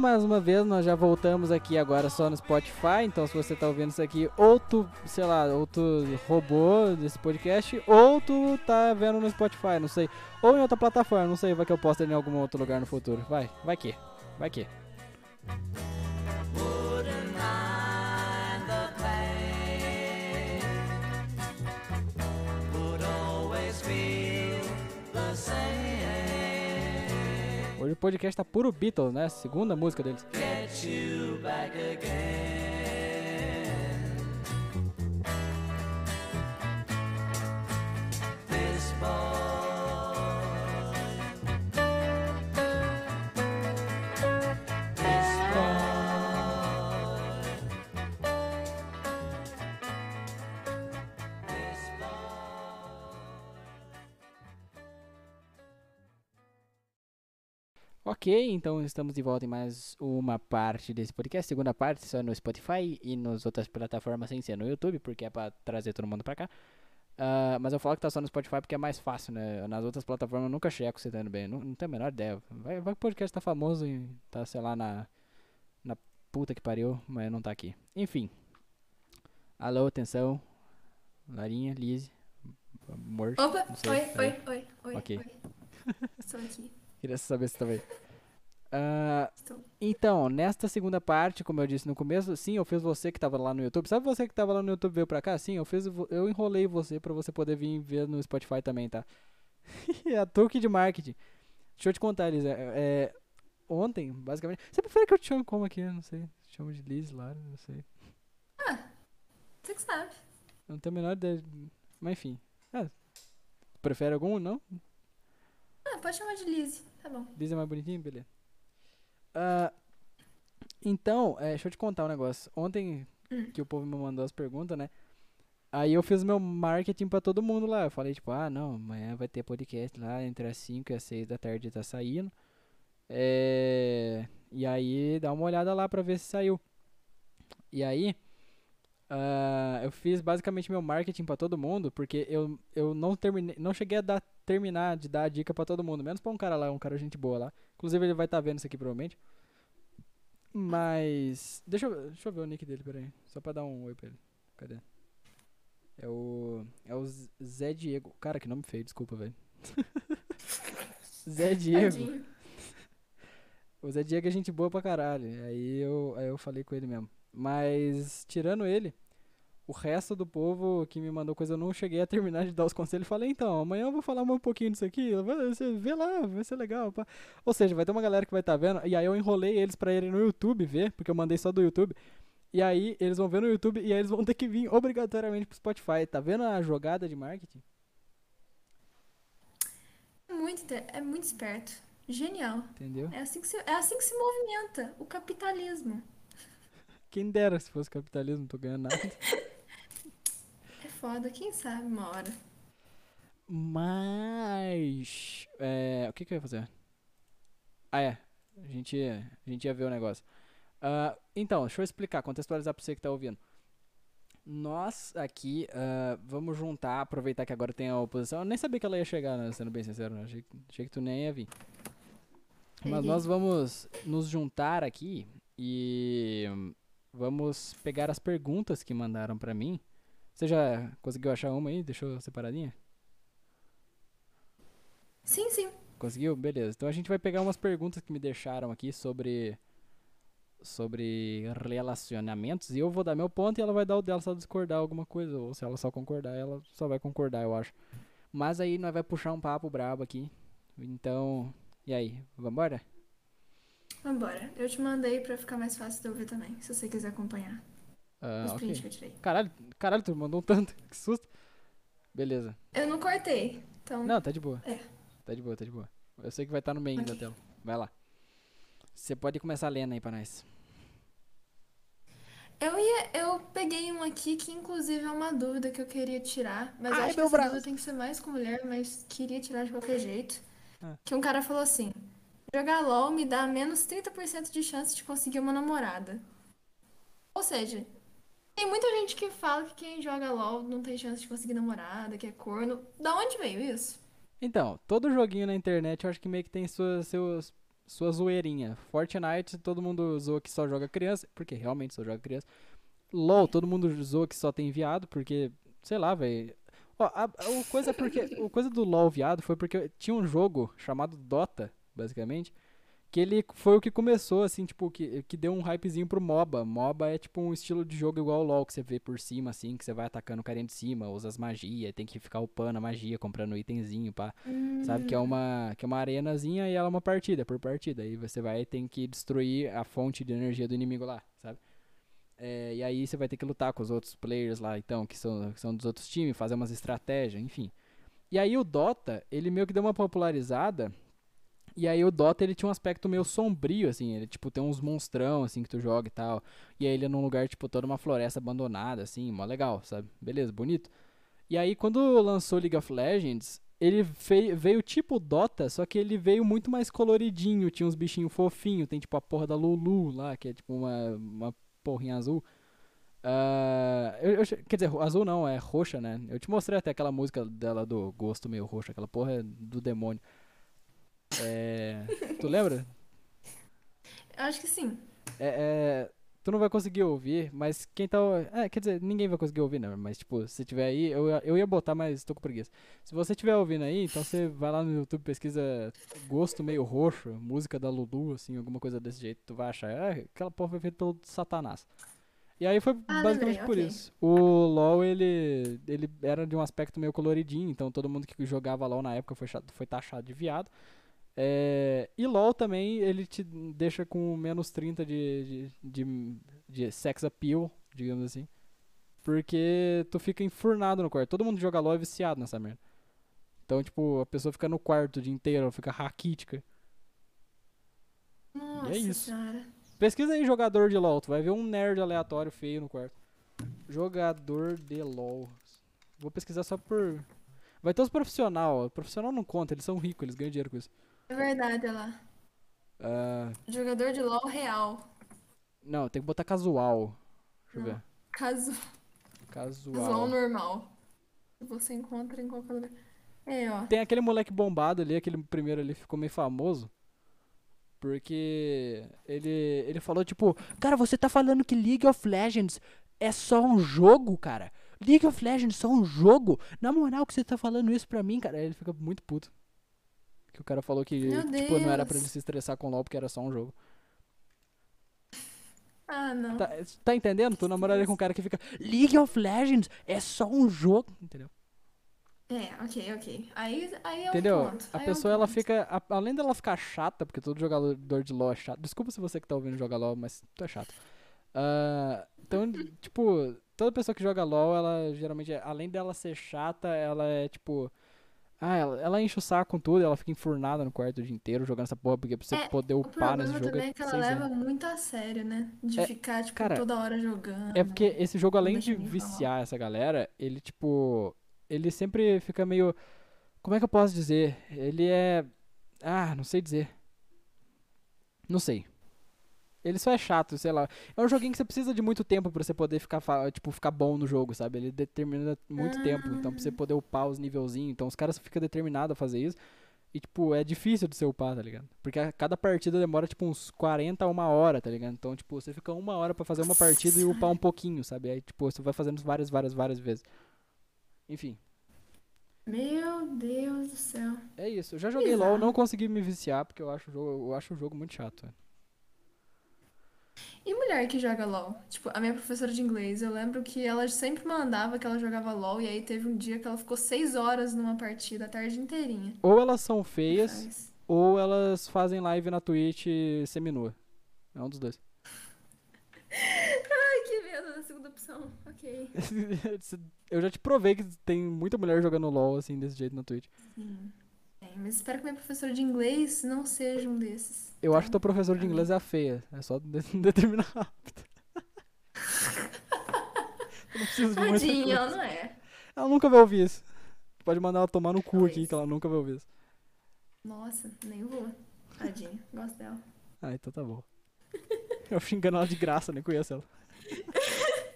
Mais uma vez, nós já voltamos aqui agora só no Spotify. Então, se você tá ouvindo isso aqui, ou tu, sei lá, ou tu roubou desse podcast, ou tu tá vendo no Spotify, não sei. Ou em outra plataforma, não sei, vai que eu posto em algum outro lugar no futuro. Vai, vai que, vai que. Feel the same. Hoje o podcast tá puro Beatles, né? Segunda música deles. Get you back again. This boy. Ok, então estamos de volta em mais uma parte desse podcast. Segunda parte só no Spotify e nas outras plataformas sem ser no YouTube, porque é pra trazer todo mundo pra cá. Ah, mas eu falo que tá só no Spotify porque é mais fácil, né? Nas outras plataformas eu nunca checo se tá indo bem. Não, não tenho a menor ideia. Vai, vai que o podcast tá famoso e tá, sei lá, na, na puta que pariu, mas não tá aqui. Enfim. Alô, atenção. Larinha, Lizzie, amor. Opa, sei, oi, peraí. oi, oi, oi, Ok. oi. Estou aqui, Queria saber se. Ah, estou. Então, nesta segunda parte, como eu disse no começo, sim, eu fiz você que tava lá no YouTube. Sabe você que tava lá no YouTube veio pra cá? Sim, eu fiz, eu enrolei você pra você poder vir ver no Spotify também, tá? é a truque de marketing. Deixa eu te contar, Liz. É, é, ontem, basicamente. Você prefere que eu te chame como aqui? Eu Não sei. Te chamo de Liz, Lara, não sei. Você que sabe. Não tenho a menor ideia. de- Mas enfim. Ah, prefere algum? Não? Ah, pode chamar de Lizzie, tá bom. Liz é mais bonitinho? Beleza. Ah, então, é, deixa eu te contar um negócio. Ontem Hum. que o povo me mandou as perguntas, né? Aí eu fiz meu marketing pra todo mundo lá. Eu falei, tipo, ah, não, amanhã vai ter podcast lá entre as 5 e as 6 da tarde tá saindo. É... E aí dá uma olhada lá pra ver se saiu. E aí, ah, eu fiz basicamente meu marketing pra todo mundo, porque eu, eu não terminei, não cheguei a dar, terminar de dar a dica pra todo mundo, menos pra um cara lá, um cara gente boa lá. Inclusive ele vai estar vendo isso aqui provavelmente. Mas. Deixa eu, deixa eu ver o nick dele, peraí. Só pra dar um oi pra ele. Cadê? É o. É o Zé Diego. Cara, que nome feio, desculpa, velho. Zé Diego. O Zé Diego é gente boa pra caralho. Aí eu, aí eu falei com ele mesmo. Mas, tirando ele, o resto do povo que me mandou coisa eu não cheguei a terminar de dar os conselhos. Falei, então, amanhã eu vou falar um pouquinho disso aqui. Você vê lá, vai ser legal. pá." Ou seja, vai ter uma galera que vai estar vendo. E aí eu enrolei eles pra irem no YouTube ver, porque eu mandei só do YouTube. E aí eles vão ver no YouTube e aí eles vão ter que vir obrigatoriamente pro Spotify. Tá vendo a jogada de marketing? É muito, é muito esperto. Genial. Entendeu? É assim, que se, é assim que se movimenta o capitalismo. Quem dera se fosse capitalismo, não tô ganhando nada. Foda, quem sabe uma hora. Mas. É, o que, que eu ia fazer? Ah, é. A gente, a gente ia ver o negócio. Ah, então, deixa eu explicar, contextualizar pra você que tá ouvindo. Nós aqui ah, vamos juntar, aproveitar que agora tem a oposição. Eu nem sabia que ela ia chegar, né, sendo bem sincero. né? Achei, achei que tu nem ia vir. Mas nós vamos nos juntar aqui e vamos pegar as perguntas que mandaram pra mim. Você já conseguiu achar uma aí? Deixou separadinha? Sim, sim. Conseguiu? Beleza. Então a gente vai pegar umas perguntas que me deixaram aqui sobre sobre relacionamentos e eu vou dar meu ponto e ela vai dar o dela se ela discordar alguma coisa ou se ela só concordar, ela só vai concordar, eu acho. Mas aí nós vai puxar um papo brabo aqui. Então, e aí, vambora? Vambora. Eu te mandei pra ficar mais fácil de eu ver também, se você quiser acompanhar Ah, os ok. prints que eu tirei. Caralho, caralho, tu mandou um tanto. Que susto. Beleza. Eu não cortei, então. Não, tá de boa. É. Tá de boa, tá de boa. Eu sei que vai estar no meio da Ok. tela. Vai lá. Você pode começar lendo aí pra nós. Eu ia, eu peguei um aqui que inclusive é uma dúvida que eu queria tirar, mas Ai, acho que essa braço. dúvida tem que ser mais com mulher, mas queria tirar de qualquer jeito. Ah. Que um cara falou assim: jogar LOL me dá menos 30% de chance de conseguir uma namorada. Ou seja, tem muita gente que fala que quem joga LOL não tem chance de conseguir namorada, que é corno. Da onde veio isso? Então, todo joguinho na internet eu acho que meio que tem suas, seus, sua zoeirinha. Fortnite, todo mundo zoa que só joga criança, porque realmente só joga criança. LOL, todo mundo zoa que só tem viado, porque, sei lá, velho. A, a- o coisa é porque, o coisa do LOL viado foi porque tinha um jogo chamado Dota, basicamente, que ele foi o que começou, assim, tipo, que, que deu um hypezinho pro MOBA. MOBA é tipo um estilo de jogo igual ao LoL, que você vê por cima, assim, que você vai atacando o carinha de cima, usa as magias, tem que ficar upando a magia, comprando itemzinho, pá. Sabe que é uma que é uma arenazinha e ela é uma partida por partida. Aí você vai tem que destruir a fonte de energia do inimigo lá, sabe? É, e aí você vai ter que lutar com os outros players lá, então, que são, que são dos outros times, fazer umas estratégias, enfim. E aí o Dota, ele meio que deu uma popularizada. E aí o Dota, ele tinha um aspecto meio sombrio, assim. Ele, tipo, tem uns monstrão, assim, que tu joga e tal. E aí ele é num lugar, tipo, toda uma floresta abandonada, assim, mó legal, sabe? Beleza, bonito. E aí, quando lançou League of Legends, ele veio tipo Dota, só que ele veio muito mais coloridinho. Tinha uns bichinhos fofinhos, tem tipo a porra da Lulu lá, que é tipo uma, uma porrinha azul. Ah, eu- eu quer dizer, azul não, é roxa, né? Eu te mostrei até aquela música dela do gosto meio roxo, aquela porra do demônio. É, tu lembra? Acho que sim. É, é, tu não vai conseguir ouvir, mas quem tá. É, quer dizer, ninguém vai conseguir ouvir, né? Mas, tipo, se tiver aí, eu, ia- eu ia botar, mas tô com preguiça. Se você tiver ouvindo aí, então você vai lá no YouTube, pesquisa gosto meio roxo, música da Lulu, assim, alguma coisa desse jeito, tu vai achar. É, aquela porra foi feita pelo Satanás. E aí foi Ah, basicamente lembrei, por ok. isso. O LoL, ele, ele era de um aspecto meio coloridinho, então todo mundo que jogava LoL na época foi, foi taxado de viado. É, e LoL também, ele te deixa com menos 30 de, de, de, de sex appeal, digamos assim. Porque tu fica enfurnado no quarto. Todo mundo que joga LoL é viciado nessa merda. Então, tipo, a pessoa fica no quarto o dia inteiro, ela fica raquítica. Nossa isso. senhora. Pesquisa aí jogador de LoL, tu vai ver um nerd aleatório feio no quarto. Jogador de LoL. Vou pesquisar só por. Vai ter os profissional. O profissional não conta, eles são ricos, eles ganham dinheiro com isso. É verdade, olha lá. Ah, Jogador de LOL real. não, tem que botar casual. Deixa eu Não. ver. Caso... Casual. Casual normal. Você encontra em qualquer lugar. É, ó. Tem aquele moleque bombado ali, aquele primeiro ali ficou meio famoso. Porque ele, ele falou tipo, cara, você tá falando que League of Legends é só um jogo, cara? League of Legends é só um jogo? Na moral que você tá falando isso pra mim, cara? Aí ele fica muito puto. Que o cara falou que, tipo, não era pra ele se estressar com LoL porque era só um jogo. Ah, não. Tá, tá entendendo? Tu namoraria com um cara que fica, League of Legends é só um jogo, entendeu? É, ok, ok. Aí, aí é Entendeu? um ponto. A aí é um pessoa, ela ponto. fica. a- além dela ficar chata, porque todo jogador de LoL é chato. Desculpa se você que tá ouvindo jogar LoL, mas tu é chato. Ah, então, tipo, toda pessoa que joga LoL, ela geralmente, é- além dela ser chata, ela é tipo. Ah, ela, ela enche o saco com tudo, ela fica enfurnada no quarto o dia inteiro jogando essa porra, porque pra você É, poder O upar nesse problema jogo também é é que ela leva anos. muito a sério, né? De É, ficar, tipo, cara, toda hora jogando. É porque esse jogo, além de nem falar. viciar essa galera, ele, tipo. Ele sempre fica meio. Como é que eu posso dizer? Ele é. Ah, não sei dizer. Não sei. Ele só é chato, sei lá. É um joguinho que você precisa de muito tempo pra você poder ficar, tipo, ficar bom no jogo, sabe? Ele determina muito tempo. Então, pra você poder upar os nivelzinhos. Então, os caras ficam determinados a fazer isso. E, tipo, é difícil de você upar, tá ligado? Porque a- cada partida demora, tipo, uns 40 a uma hora, tá ligado? Então, tipo, você fica uma hora pra fazer uma partida e upar um pouquinho, sabe? Aí, tipo, você vai fazendo várias, várias, várias vezes. Enfim, Meu Deus do céu. é isso. Eu já joguei LOL, Bizarro. não consegui me viciar, porque eu acho o jogo, eu acho o jogo muito chato. velho. E mulher que joga LOL? Tipo, a minha professora de inglês, eu lembro que ela sempre mandava que ela jogava LOL, e aí teve um dia que ela ficou seis horas numa partida, a tarde inteirinha. Ou elas são feias, Faz. ou elas fazem live na Twitch seminua. É um dos dois. Ai, que medo da segunda opção. Ok. eu já te provei que tem muita mulher jogando LOL assim, desse jeito na Twitch. Sim. Bem, mas espero que minha professora de inglês não seja um desses. Eu acho que teu professor de inglês é a feia. É só de- determinar rápido. não preciso de muita Tadinha, ela não é. Ela nunca vai ouvir isso. Pode mandar ela tomar no cu aqui, que ela nunca vai ouvir isso. Nossa, nem vou. Tadinha, gosto dela. Ah, então tá bom. Eu xingando ela de graça, nem conheço ela.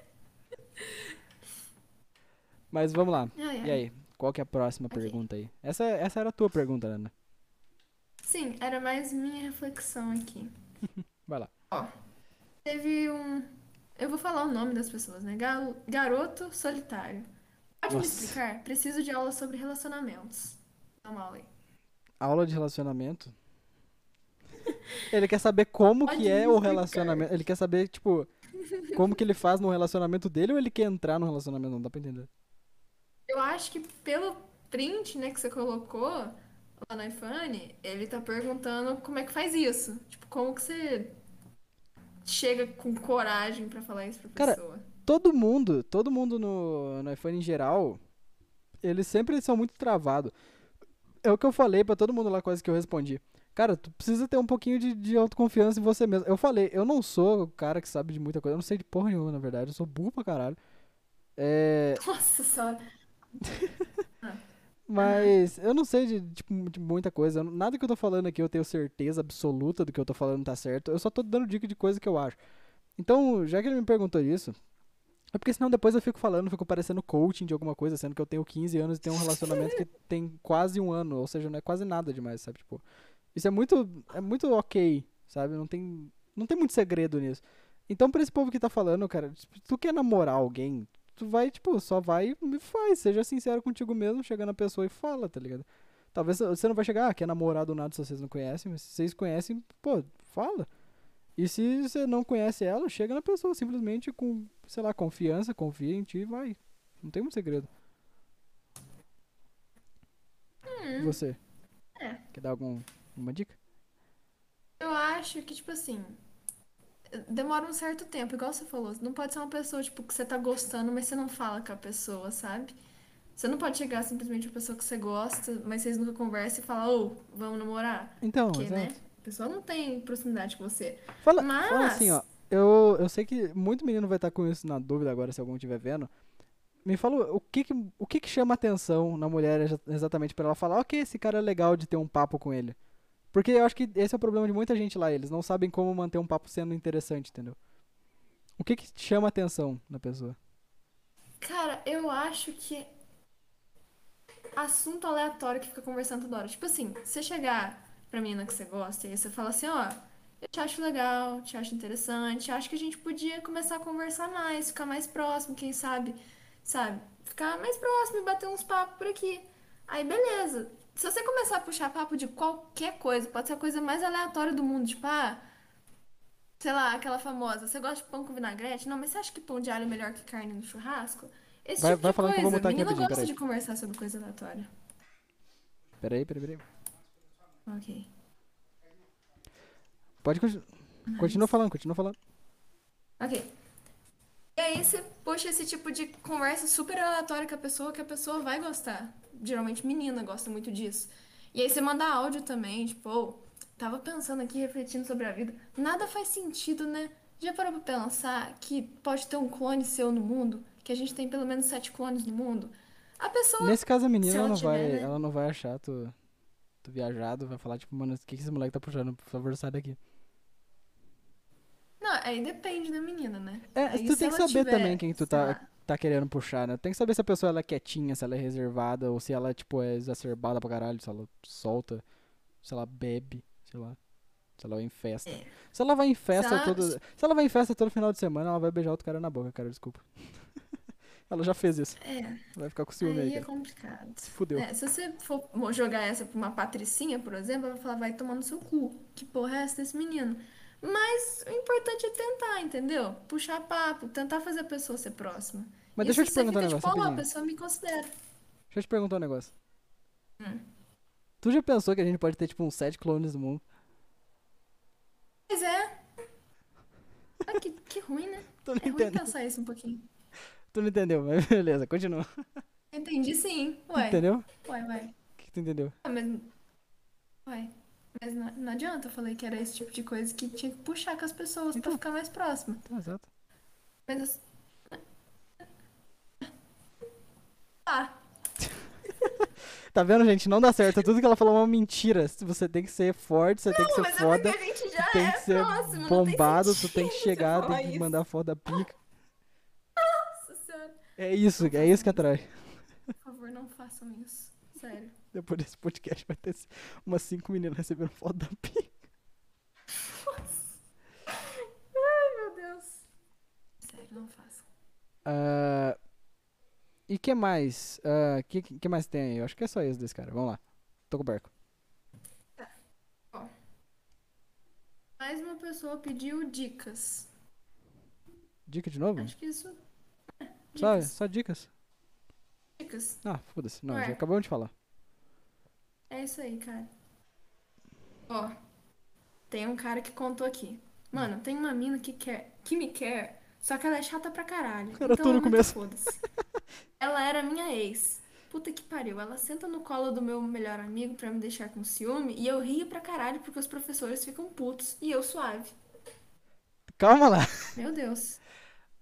Mas vamos lá. Ai, ai. E aí, qual que é a próxima Ok. pergunta aí? Essa, essa era a tua pergunta, Ana. Sim, era mais minha reflexão aqui. Vai lá. Ó, teve um. Eu vou falar o nome das pessoas, né? Gal- Garoto solitário. Pode me Nossa. explicar? Preciso de aula sobre relacionamentos. Dá uma aula aí. Aula de relacionamento? Ele quer saber como Pode que é me o relacionamento. Ele quer saber, tipo, como que ele faz no relacionamento dele ou ele quer entrar no relacionamento? Não dá pra entender. Eu acho que pelo print, né, que você colocou lá no iPhone, ele tá perguntando como é que faz isso. Tipo, como que você chega com coragem pra falar isso pra Cara, pessoa. Todo mundo, todo mundo no, no iPhone em geral, eles sempre são muito travados. É o que eu falei pra todo mundo lá, quase que eu respondi. Cara, tu precisa ter um pouquinho de, de autoconfiança em você mesmo. Eu falei, eu não sou o cara que sabe de muita coisa. Eu não sei de porra nenhuma, na verdade. Eu sou burro pra caralho. É, Nossa senhora. Mas eu não sei de, tipo, de muita coisa. Nada que eu tô falando aqui eu tenho certeza absoluta do que eu tô falando tá certo. Eu só tô dando dica de coisa que eu acho. Então, já que ele me perguntou isso, é porque senão depois eu fico falando, fico parecendo coaching de alguma coisa, sendo que eu tenho 15 anos e tenho um relacionamento que tem quase um ano, ou seja, não é quase nada demais, sabe? Tipo, isso é muito, é muito ok, sabe? Não tem, não tem muito segredo nisso. Então, pra esse povo que tá falando, cara, se tu quer namorar alguém, tu vai, tipo, só vai e faz. Seja sincero contigo mesmo, chega na pessoa e fala, tá ligado? Talvez você não vai chegar, ah, quer namorar do nada se vocês não conhecem, mas se vocês conhecem, pô, fala. E se você não conhece ela, chega na pessoa simplesmente com, sei lá, confiança, confia em ti e vai. Não tem muito segredo. E você? É. Quer dar algum, uma dica? Eu acho que, tipo assim, demora um certo tempo, igual você falou. Não pode ser uma pessoa, tipo, que você tá gostando, mas você não fala com a pessoa, sabe? Você não pode chegar simplesmente uma pessoa que você gosta, mas vocês nunca conversam e falar, ô, vamos namorar. Então, Porque, exato. né? A pessoa não tem proximidade com você. Fala, Mas- fala assim, ó. Eu, eu sei que muito menino vai estar com isso na dúvida agora, se algum estiver vendo. Me fala o que que, o que que chama atenção na mulher exa- exatamente pra ela falar, ok, esse cara é legal de ter um papo com ele. Porque eu acho que esse é o problema de muita gente lá, eles não sabem como manter um papo sendo interessante, entendeu? O que que chama atenção na pessoa? Cara, eu acho que assunto aleatório que fica conversando toda hora. Tipo assim, você chegar pra menina que você gosta e você fala assim, ó, eu te acho legal, te acho interessante, acho que a gente podia começar a conversar mais, ficar mais próximo, quem sabe, sabe? Ficar mais próximo e bater uns papos por aqui. Aí, beleza. Se você começar a puxar papo de qualquer coisa, pode ser a coisa mais aleatória do mundo, tipo, ah, sei lá, aquela famosa, você gosta de pão com vinagrete? Não, mas você acha que pão de alho é melhor que carne no churrasco? Esse Vai- tipo vai de falando que eu vou coisa. mutar aqui Menino rapidinho, gosta de conversar sobre coisa aleatória. Peraí, peraí, peraí. Ok. Pode continuar. Continua falando, continua falando. Ok. E aí você puxa esse tipo de conversa super aleatória com a pessoa que a pessoa vai gostar. Geralmente menina gosta muito disso. E aí você manda áudio também, tipo, ô, tava pensando aqui, refletindo sobre a vida. Nada faz sentido, né? Já parou pra pensar que pode ter um clone seu no mundo? Que a gente tem pelo menos sete clones no mundo? A pessoa. Nesse caso a menina ela ela não tiver, vai, né? ela não vai achar tu, tu viajado, vai falar tipo, mano, o que que esse moleque tá puxando? Por favor, sai daqui. Não, aí depende da menina, né? É, Aí tu tem que saber tiver, também quem tu tá, lá, tá querendo puxar, né? Tem que saber se a pessoa ela é quietinha, se ela é reservada, ou se ela, tipo, é exacerbada pra caralho, se ela solta, se ela bebe, sei lá. Se ela vai em festa. É. Se ela vai em festa todo. Se ela vai em festa todo final de semana, ela vai beijar outro cara na boca, cara, desculpa. ela já fez isso. É, Vai ficar com ciúme aí, aí é complicado. Se fudeu. É, se você for jogar essa pra uma patricinha, por exemplo, ela vai falar, vai tomar no seu cu. Que porra é essa desse menino? Mas o importante é tentar, entendeu? Puxar papo, tentar fazer a pessoa ser próxima. Mas E deixa eu te perguntar um negócio tipo, a pessoa me considera. Deixa eu te perguntar um negócio. Hum. Tu já pensou que a gente pode ter, tipo, uns sete clones no mundo? Pois é. Ah, que, que ruim, né? É ruim entendeu. pensar isso um pouquinho. Tu não entendeu, mas beleza, continua. Entendi sim. Ué, Entendeu? ué, ué. O que, que tu entendeu? Ah, mas. Ué. Mas não, não adianta, eu falei que era esse tipo de coisa que tinha que puxar com as pessoas Então. pra ficar mais próxima. Tá, exato. Mas. Ah, Tá vendo, gente? Não dá certo. Tudo que ela falou é uma mentira. Você tem que ser forte, você tem que ser mas é foda. porque a gente já tem é que ser próximo, não bombado, tu tem que chegar, você tem que isso. mandar foto da pica. Nossa senhora. É isso, é isso que atrai. Por favor, não façam isso. sério. Depois desse podcast vai ter umas cinco meninas recebendo foto da Pi. Ai, meu Deus. Sério, não faço. Ah, e que mais? O que, que mais tem aí? Eu acho que é só esse desse cara. Vamos lá. Tô com o barco. Mais uma pessoa pediu dicas. Dica de novo? Acho que isso. É, Só, dicas. só dicas? Dicas. Ah, foda-se. Não, Ué. já acabamos de falar. É isso aí, cara. Ó, tem um cara que contou aqui. Mano, tem uma mina que quer, que me quer, só que ela é chata pra caralho. Era então tu no começo. foda-se. Ela era minha ex. Puta que pariu. Ela senta no colo do meu melhor amigo pra me deixar com ciúme e eu rio pra caralho porque os professores ficam putos e eu suave. Calma lá. Meu Deus.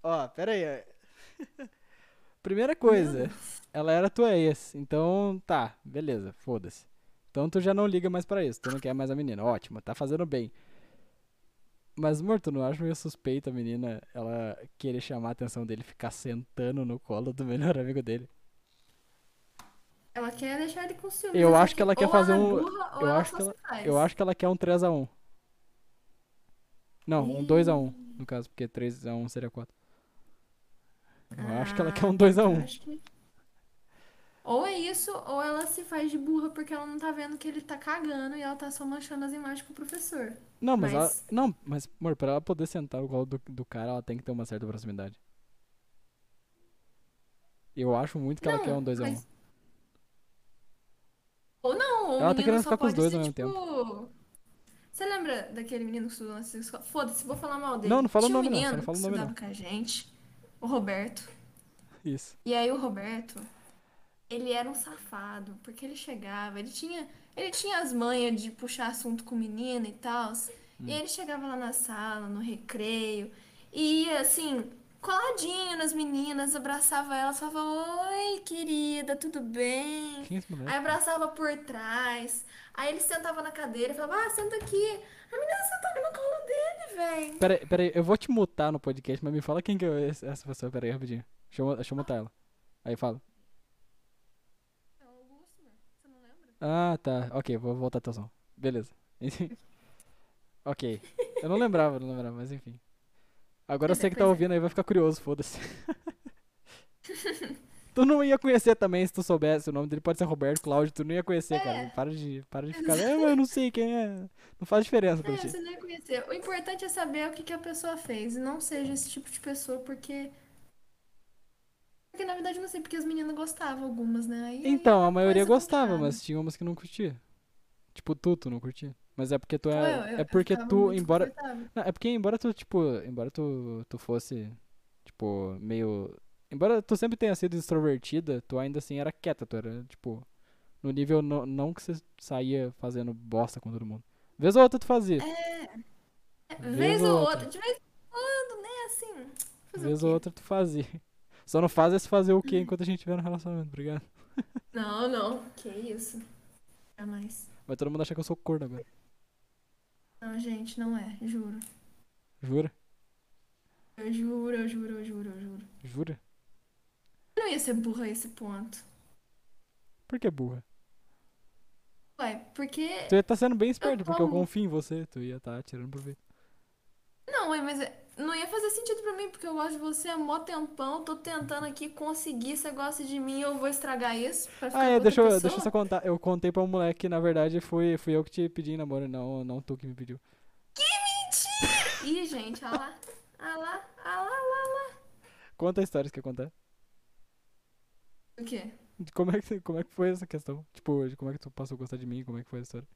Ó, pera aí. Primeira coisa, ela era tua ex. Então, tá, beleza, foda-se. Então tu já não liga mais pra isso, tu não quer mais a menina. Ótimo, tá fazendo bem. Mas, amor, tu não acha meio suspeita a menina ela querer chamar a atenção dele e ficar sentando no colo do melhor amigo dele? Ela quer deixar ele com ciúme. Eu só acho que ela quer fazer um- eu acho que ela-. Eu acho que ela quer um 3x1. Não, um 2x1, no caso, porque 3x1 seria 4. Eu acho que ela quer um Ah, 2x1. Que- Ou é isso, ou ela se faz de burra porque ela não tá vendo que ele tá cagando e ela tá só manchando as imagens pro professor. Não, mas, ela. Mas- Não, mas, amor, pra ela poder sentar colo do, do cara, ela tem que ter uma certa proximidade. Eu acho muito que ela Não, quer um 2x1. mas- Ou não, ou o Ela tá querendo só ficar com os dois ser, ao mesmo tipo... Você lembra daquele menino que estudou nessa escola? Foda-se, vou falar mal dele. Não, não fala o Tinha um nome não, menino só não fala o que nome estudava com a gente, o Roberto. Isso. E aí o Roberto, ele era um safado, porque ele chegava, ele tinha, ele tinha as manhas de puxar assunto com menina e tal. Hum. E ele chegava lá na sala, no recreio, e ia assim, coladinho nas meninas, abraçava elas, falava: "Oi, querida, tudo bem?" É Aí abraçava por trás. Aí ele sentava na cadeira e falava: "Ah, senta aqui". A menina sentava no colo dele, velho. Pera aí, pera aí, eu vou te mutar no podcast, mas me fala quem que é essa pessoa. Pera aí, rapidinho. Deixa eu, deixa eu mutar ela. Aí fala. É o Augusto, né? Você não lembra? Ah, tá. Ok, vou voltar a atuação. Beleza. ok. Eu não lembrava, não lembrava, mas enfim. Agora você que tá ouvindo aí vai ficar curioso, foda-se. tu não ia conhecer também se tu soubesse. O nome dele pode ser Roberto Cláudio, tu não ia conhecer, cara. É. Para de, para de ficar. "Ah, eu não sei quem é. Não faz diferença pra É, ti. você não ia conhecer. O importante é saber o que, que a pessoa fez. E não seja esse tipo de pessoa, porque. Porque na verdade não sei porque as meninas gostavam, algumas, né? Aí, Então, é a maioria gostava, mas tinha umas que não curtia. Tipo, tu, tu não curtia. Mas é porque tu é. eu- eu- é porque tu, embora. Não, é porque embora tu, tipo, embora tu, tu fosse, tipo, meio... Embora tu sempre tenha sido extrovertida, tu ainda assim era quieta, tu era, tipo, no nível no- não que você saía fazendo bosta com todo mundo. Vez ou outra tu fazia, É, Vez vez ou ou outra. outra. De vez em quando, né? Assim. Vez ou outra tu fazia. Só não faz esse fazer o quê enquanto a gente estiver no relacionamento, obrigado. Não, não. Que isso. Jamais. Vai todo mundo achar que eu sou corno agora. Não, gente, não é. Juro. Jura? Eu juro, eu juro, eu juro, eu juro. Jura? Eu não ia ser burra a esse ponto. Por que burra? Ué, porque. Tu ia estar sendo bem esperto, porque eu confio em você, tu ia estar tirando proveito. Não, ué, mas é- não ia fazer sentido pra mim, porque eu gosto de você há mó tempão, tô tentando aqui conseguir, você gosta de mim, eu vou estragar isso pra ficar Ah, é, deixa eu, deixa eu só contar. Eu contei pra um moleque que, na verdade, fui, fui eu que te pedi namoro, não, não tu que me pediu. Ih, gente, olha lá. Olha lá, olha lá, olha lá. Conta a história que quer contar. O quê? Como é, que, como é que foi essa questão? Tipo, como é que tu passou a gostar de mim, como é que foi a história?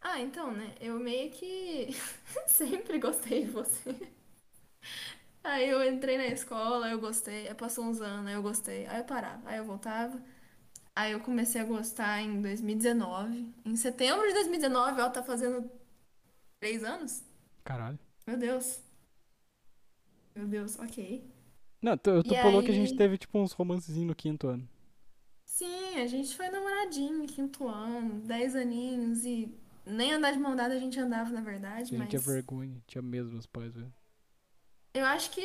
Ah, então, né? Eu meio que sempre gostei de você. Aí eu entrei na escola, eu gostei. Aí passou uns anos, aí eu gostei. Aí eu parava, aí eu voltava. Aí eu comecei a gostar em 2019. Em setembro de 2019, ó, tá fazendo três anos? Caralho. Meu Deus. Meu Deus, ok. Não, tu, tu E falou que a gente aí- teve, tipo, uns romancezinhos no quinto ano. Sim, a gente foi namoradinho, quinto ano, dez aninhos e nem andar de mão dada a gente andava, na verdade, A gente tinha mas vergonha, tinha medo dos pais, velho. eu acho que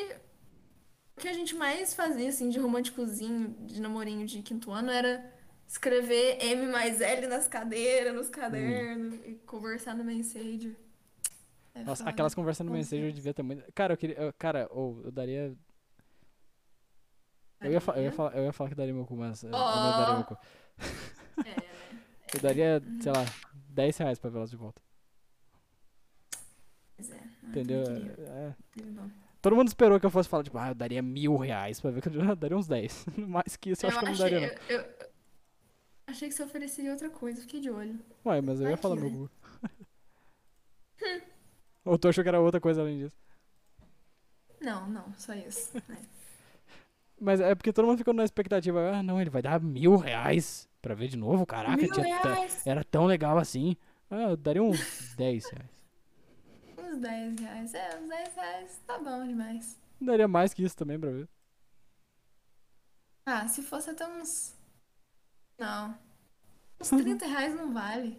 o que a gente mais fazia, assim, de românticozinho, de namorinho de quinto ano era escrever M mais L nas cadeiras, nos cadernos, e conversar no Messenger. É Nossa, foda. aquelas conversas no Messenger eu devia ter muito. Cara, eu queria. eu- cara, ou eu daria. Eu ia, eu, ia falar, eu ia falar que daria meu cu, mas eu não daria meu cu. É, né? Eu daria, sei lá, 10 reais pra vê-las de volta. Pois é. Entendeu? É. Bom. Todo mundo esperou que eu fosse falar, tipo, ah, eu daria mil reais pra ver que eu eu daria uns 10. Mais que isso eu acho que eu não daria, não. eu, eu achei que você ofereceria outra coisa, fiquei de olho. Ué, mas eu ia Vai falar meu cu. Ou tu achou que era outra coisa além disso? Não, não, só isso. né? Mas é porque todo mundo ficou na expectativa, ah, não, ele vai dar mil reais pra ver de novo? Caraca, Mil tinha era tão legal assim. Ah, eu daria uns 10 reais. uns 10 reais. É, uns 10 reais tá bom demais. Daria mais que isso também pra ver. Ah, se fosse até uns. Não. Uns 30 reais não vale.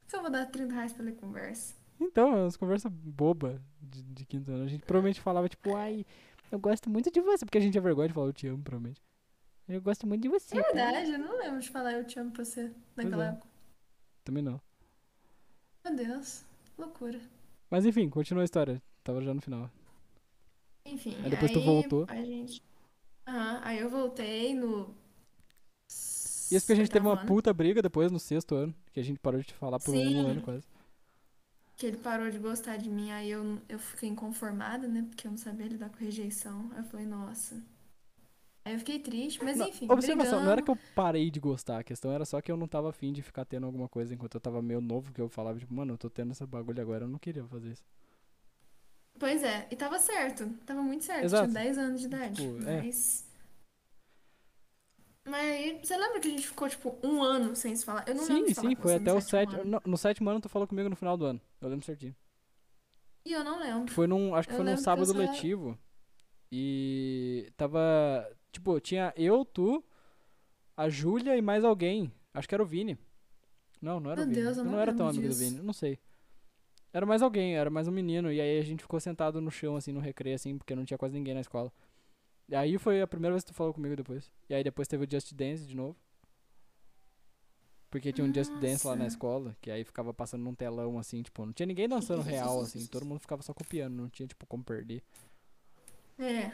Por que eu vou dar 30 reais pra ler conversa? Então, é umas conversas boba de, de quinto ano. A gente provavelmente falava, tipo, ai, eu gosto muito de você. Porque a gente tinha vergonha de falar eu te amo, provavelmente. Eu gosto muito de você. É verdade, eu não lembro de falar eu te amo pra você naquela é. época. Também não. Meu Deus, loucura. Mas enfim, continua a história. Tava já no final. Enfim, Aí depois tu voltou. A gente... Aham, aí eu voltei no... E isso porque a gente teve uma puta briga depois no sexto ano. Que a gente parou de te falar por um Sim. ano quase. Que ele parou de gostar de mim, aí eu, eu fiquei inconformada, né? Porque eu não sabia lidar com rejeição. Aí eu falei, nossa. Aí eu fiquei triste, mas Não, enfim, observação, não era que eu parei de gostar. A questão era só que eu não tava afim de ficar tendo alguma coisa enquanto eu tava meio novo. Que eu falava, tipo, mano, eu tô tendo essa bagulho agora. Eu não queria fazer isso. Pois é, e tava certo. Tava muito certo. Exato. Tinha 10 anos de idade. Tipo, é. Mas. Aí, você lembra que a gente ficou, tipo, um ano sem se falar? Eu não sim, lembro sim, com foi até o sétimo. No, no sétimo ano tu falou comigo no final do ano. Eu lembro certinho. E eu não lembro. Foi num. Acho que Eu foi num lembro que eu sábado só- letivo. E tava. Tipo, tinha eu, tu, a Júlia e mais alguém. Acho que era o Vini. Não, não era o Meu Vini. Deus, eu não não era tão amigo do disso. Vini, não sei. Era mais alguém, era mais um menino. E aí a gente ficou sentado no chão, assim, no recreio, assim, porque não tinha quase ninguém na escola. E aí foi a primeira vez que tu falou comigo depois. E aí depois teve o Just Dance de novo. Porque tinha um Just Dance lá na escola, que aí ficava passando num telão, assim, tipo, não tinha ninguém dançando real, assim, todo mundo ficava só copiando, não tinha, tipo, como perder. É.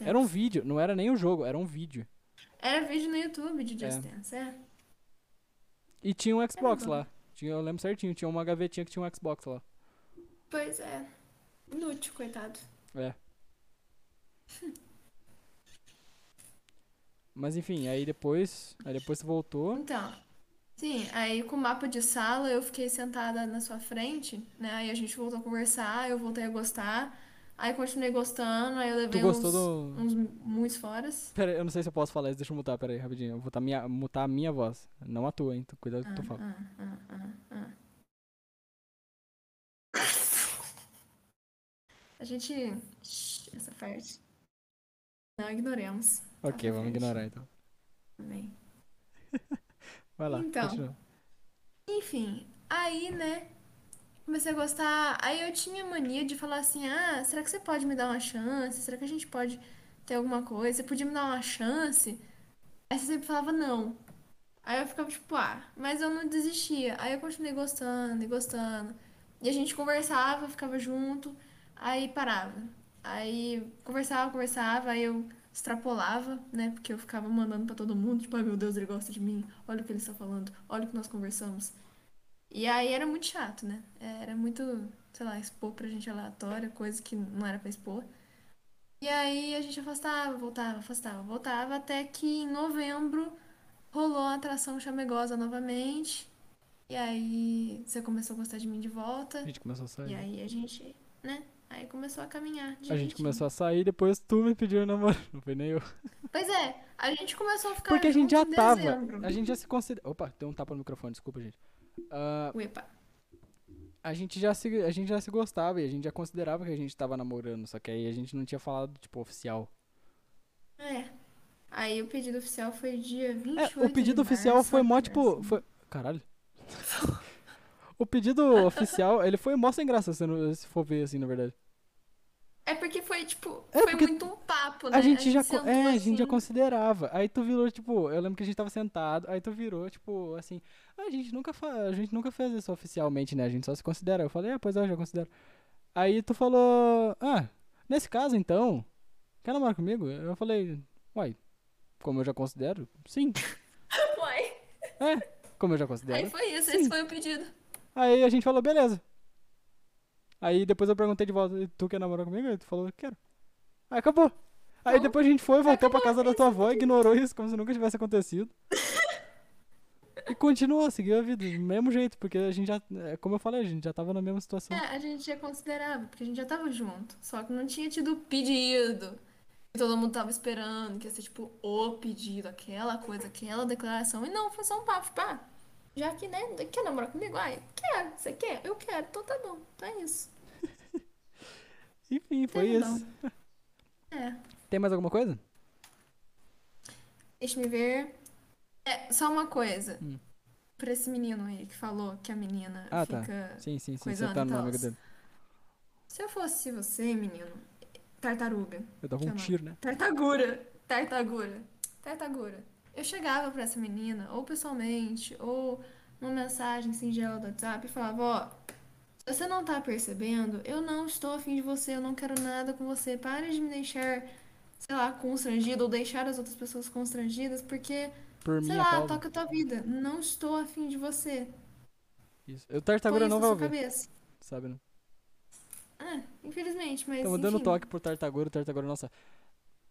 Era um vídeo, não era nem o jogo, era um vídeo. Era vídeo no YouTube de Just É. Dance, é. E tinha um Xbox lá. Tinha, eu lembro certinho, tinha uma gavetinha que tinha um Xbox lá. Pois é. Inútil, coitado. É. Mas enfim, aí depois. Aí depois você voltou. Então, sim, aí com o mapa de sala eu fiquei sentada na sua frente, né? Aí a gente voltou a conversar, eu voltei a gostar. Aí continuei gostando, aí eu levei uns, do- uns muitos foras. Pera aí, eu não sei se eu posso falar isso, deixa eu mutar, pera aí, rapidinho. Eu vou mutar, minha, mutar a minha voz. Não a tua, hein? Tu- Cuidado com o que tu fala. Ah, ah, ah, ah. A gente. Shhh, Essa parte. Não ignoremos. Tá ok, vamos ignorar então. Também. Vai lá, Então. continua. Enfim, aí, né? Comecei a gostar. Aí eu tinha mania de falar assim: ah, será que você pode me dar uma chance? Será que a gente pode ter alguma coisa? Você podia me dar uma chance? Aí você sempre falava não. Aí eu ficava tipo, ah, mas eu não desistia. Aí eu continuei gostando e gostando. E a gente conversava, ficava junto, aí parava. Aí conversava, conversava, aí eu extrapolava, né? Porque eu ficava mandando pra todo mundo, tipo, ai meu Deus, ele gosta de mim, olha o que ele está falando, olha o que nós conversamos. E aí era muito chato, né? Era muito, sei lá, expor pra gente aleatória, coisa que não era pra expor. E aí a gente afastava, voltava, afastava, voltava, até que em novembro rolou a atração chamegosa novamente. E aí você começou a gostar de mim de volta. A gente começou a E sair. aí a gente, né? Aí começou a caminhar. A gente começou a sair, depois tu me pediu namoro. Não foi nem eu. Pois é, a gente começou a ficar Porque a gente já tava. dezembro. A gente já se considera. Opa, tem um tapa no microfone, desculpa, gente. Ah, Uepa. a gente já se a gente já se gostava e a gente já considerava que a gente tava namorando, só que aí a gente não tinha falado, tipo, oficial. É. Aí o pedido oficial foi dia 28 É, o pedido oficial março, foi mó, tipo, foi... Caralho. o pedido oficial, ele foi mó sem graça, se, não- se for ver, assim, na verdade. É porque foi, tipo, É, foi muito um papo, né? A gente já, co- sentou é, a gente já assim. considerava. Aí tu virou, tipo, eu lembro que a gente tava sentado, aí tu virou, tipo, assim, "Ah, a gente nunca a gente nunca fez isso oficialmente, né? A gente só se considera. Eu falei, ah, pois é, eu já considero. Aí tu falou, ah, nesse caso então, quer namorar comigo? Eu falei, uai, como eu já considero? Sim. Uai. É, como eu já Aí considero. foi isso, Sim. esse foi o pedido. Aí a gente falou, beleza. Aí depois eu perguntei de volta, "E tu quer namorar comigo? Aí tu falou, quero. Aí acabou. Aí depois a gente foi, voltou pra casa da tua é avó, ignorou isso como se nunca tivesse acontecido. e continuou, seguiu a vida, do mesmo jeito, porque a gente já, é, como eu falei, a gente já tava na mesma situação. É, a gente já considerava, porque a gente já tava junto. Só que não tinha tido pedido. E todo mundo tava esperando, que ia ser tipo o pedido, aquela coisa, aquela declaração. E não, foi só um papo, pá. Já que, né, quer namorar comigo? Ai, quer, você quer? Eu quero, então tá bom, então é isso. Enfim, foi isso. É, Tem mais alguma coisa? deixa me ver. É, só uma coisa. Hum. Pra esse menino aí que falou que a menina Ah, tá. fica. Sim, sim, sim, você tá no amigo tals. dele. Se eu fosse você, menino, tartaruga. Eu dava um Chama. tiro, né? Tartagura. Tartagura. Tartagura. Eu chegava pra essa menina, ou pessoalmente, ou uma mensagem singela do WhatsApp e falava, ó, você não tá percebendo, eu não estou afim de você, eu não quero nada com você. Pare de me deixar, sei lá, constrangida ou deixar as outras pessoas constrangidas, porque, Por sei lá, causa. toca a tua vida. Não estou afim de você. Isso. O isso não vai ouvir, cabeça. sabe, né? Ah, infelizmente, mas Estamos dando toque pro Tartagura, o Tartagura não sabe.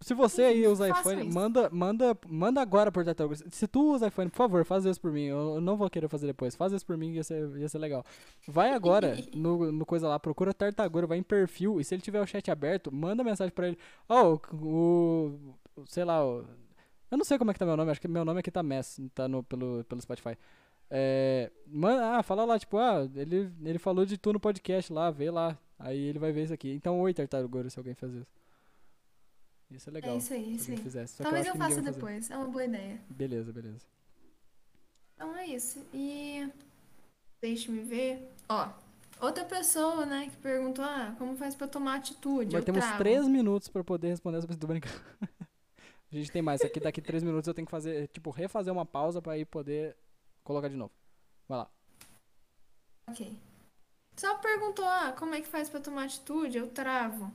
Se você aí usa iPhone, isso. manda, manda, manda agora por Tartagura. Se tu usa iPhone, por favor, faz isso por mim. Eu não vou querer fazer depois. Faz isso por mim, ia ser, ia ser legal. Vai agora no, no coisa lá, procura Tartagura, vai em perfil e se ele tiver o chat aberto, manda mensagem pra ele. Ó, o, o- sei lá, o- eu não sei como é que tá meu nome, acho que meu nome aqui tá Mess, tá no, pelo, pelo Spotify. É, manda, ah, fala lá, tipo, ah, ele, ele falou de tu no podcast lá, vê lá. Aí ele vai ver isso aqui. Então, oi, Tartagura, se alguém faz isso. Isso é legal. É isso aí, se isso aí. Talvez eu, eu, faça depois, é uma boa ideia. Beleza, beleza. Então é isso. E deixe-me ver. Ó, outra pessoa, né, que perguntou: ah, como faz pra tomar atitude? Eu temos travo. três minutos pra poder responder essa. Tô brincando. A gente tem mais. Aqui daqui três minutos eu tenho que fazer, tipo, refazer uma pausa pra ir poder colocar de novo. Vai lá. Ok. Só perguntou: ah, como é que faz pra tomar atitude? Eu travo.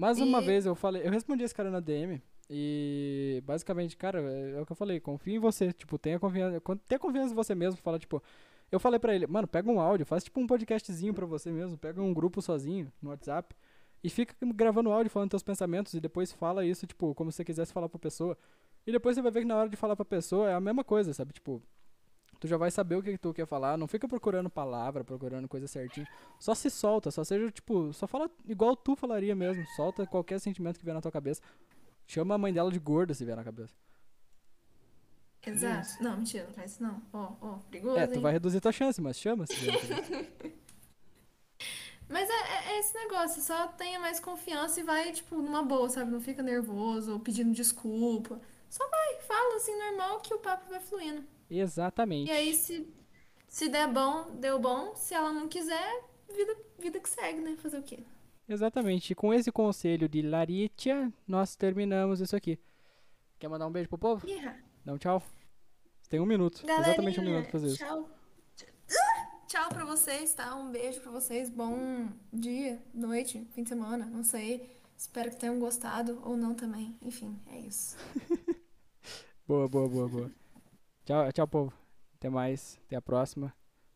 Mais uma E- vez eu falei, eu respondi esse cara na DM e basicamente, cara, é, é o que eu falei, confia em você, tipo, tenha confiança, con- tenha confiança em você mesmo, fala tipo, eu falei pra ele, mano, pega um áudio, faz tipo um podcastzinho pra você mesmo, pega um grupo sozinho no WhatsApp e fica gravando áudio falando teus pensamentos e depois fala isso, tipo, como se você quisesse falar pra pessoa. E depois você vai ver que na hora de falar pra pessoa é a mesma coisa, sabe? Tipo, tu já vai saber o que, que tu quer falar, não fica procurando palavra, procurando coisa certinho. Só se solta, só seja, tipo, só fala igual tu falaria mesmo. Solta qualquer sentimento que vier na tua cabeça. Chama a mãe dela de gorda se vier na cabeça. Exato. Não, mentira, não faz isso não. Ó, ó, perigoso. É, tu hein? vai reduzir tua chance, mas chama se vier na cabeça. Mas é, é- é esse negócio, só tenha mais confiança e vai, tipo, numa boa, sabe? Não fica nervoso ou pedindo desculpa. Só vai, fala assim, normal, que o papo vai fluindo. Exatamente. E aí, se, se der bom, deu bom. Se ela não quiser, vida, vida que segue, né? Fazer o quê? Exatamente. E com esse conselho de Laritia, nós terminamos isso aqui. Quer mandar um beijo pro povo? Yeah. Dá um tchau. Tem um minuto. Exatamente um minuto pra fazer isso. Tchau. Tchau pra vocês, tá? Um beijo pra vocês. Bom dia, noite, fim de semana, não sei. Espero que tenham gostado ou não também. Enfim, é isso. Boa, boa, boa, boa. Tchau, tchau, povo. Até mais. Até a próxima.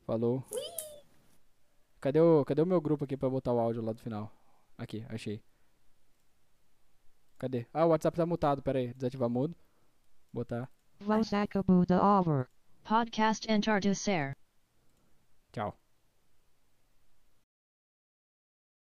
Falou. Cadê o, cadê o meu grupo aqui pra botar o áudio lá do final? Aqui, achei. Cadê? Ah, o WhatsApp tá mutado. Pera aí. Desativar mudo. Botar. De ouvir. Podcast. Tchau.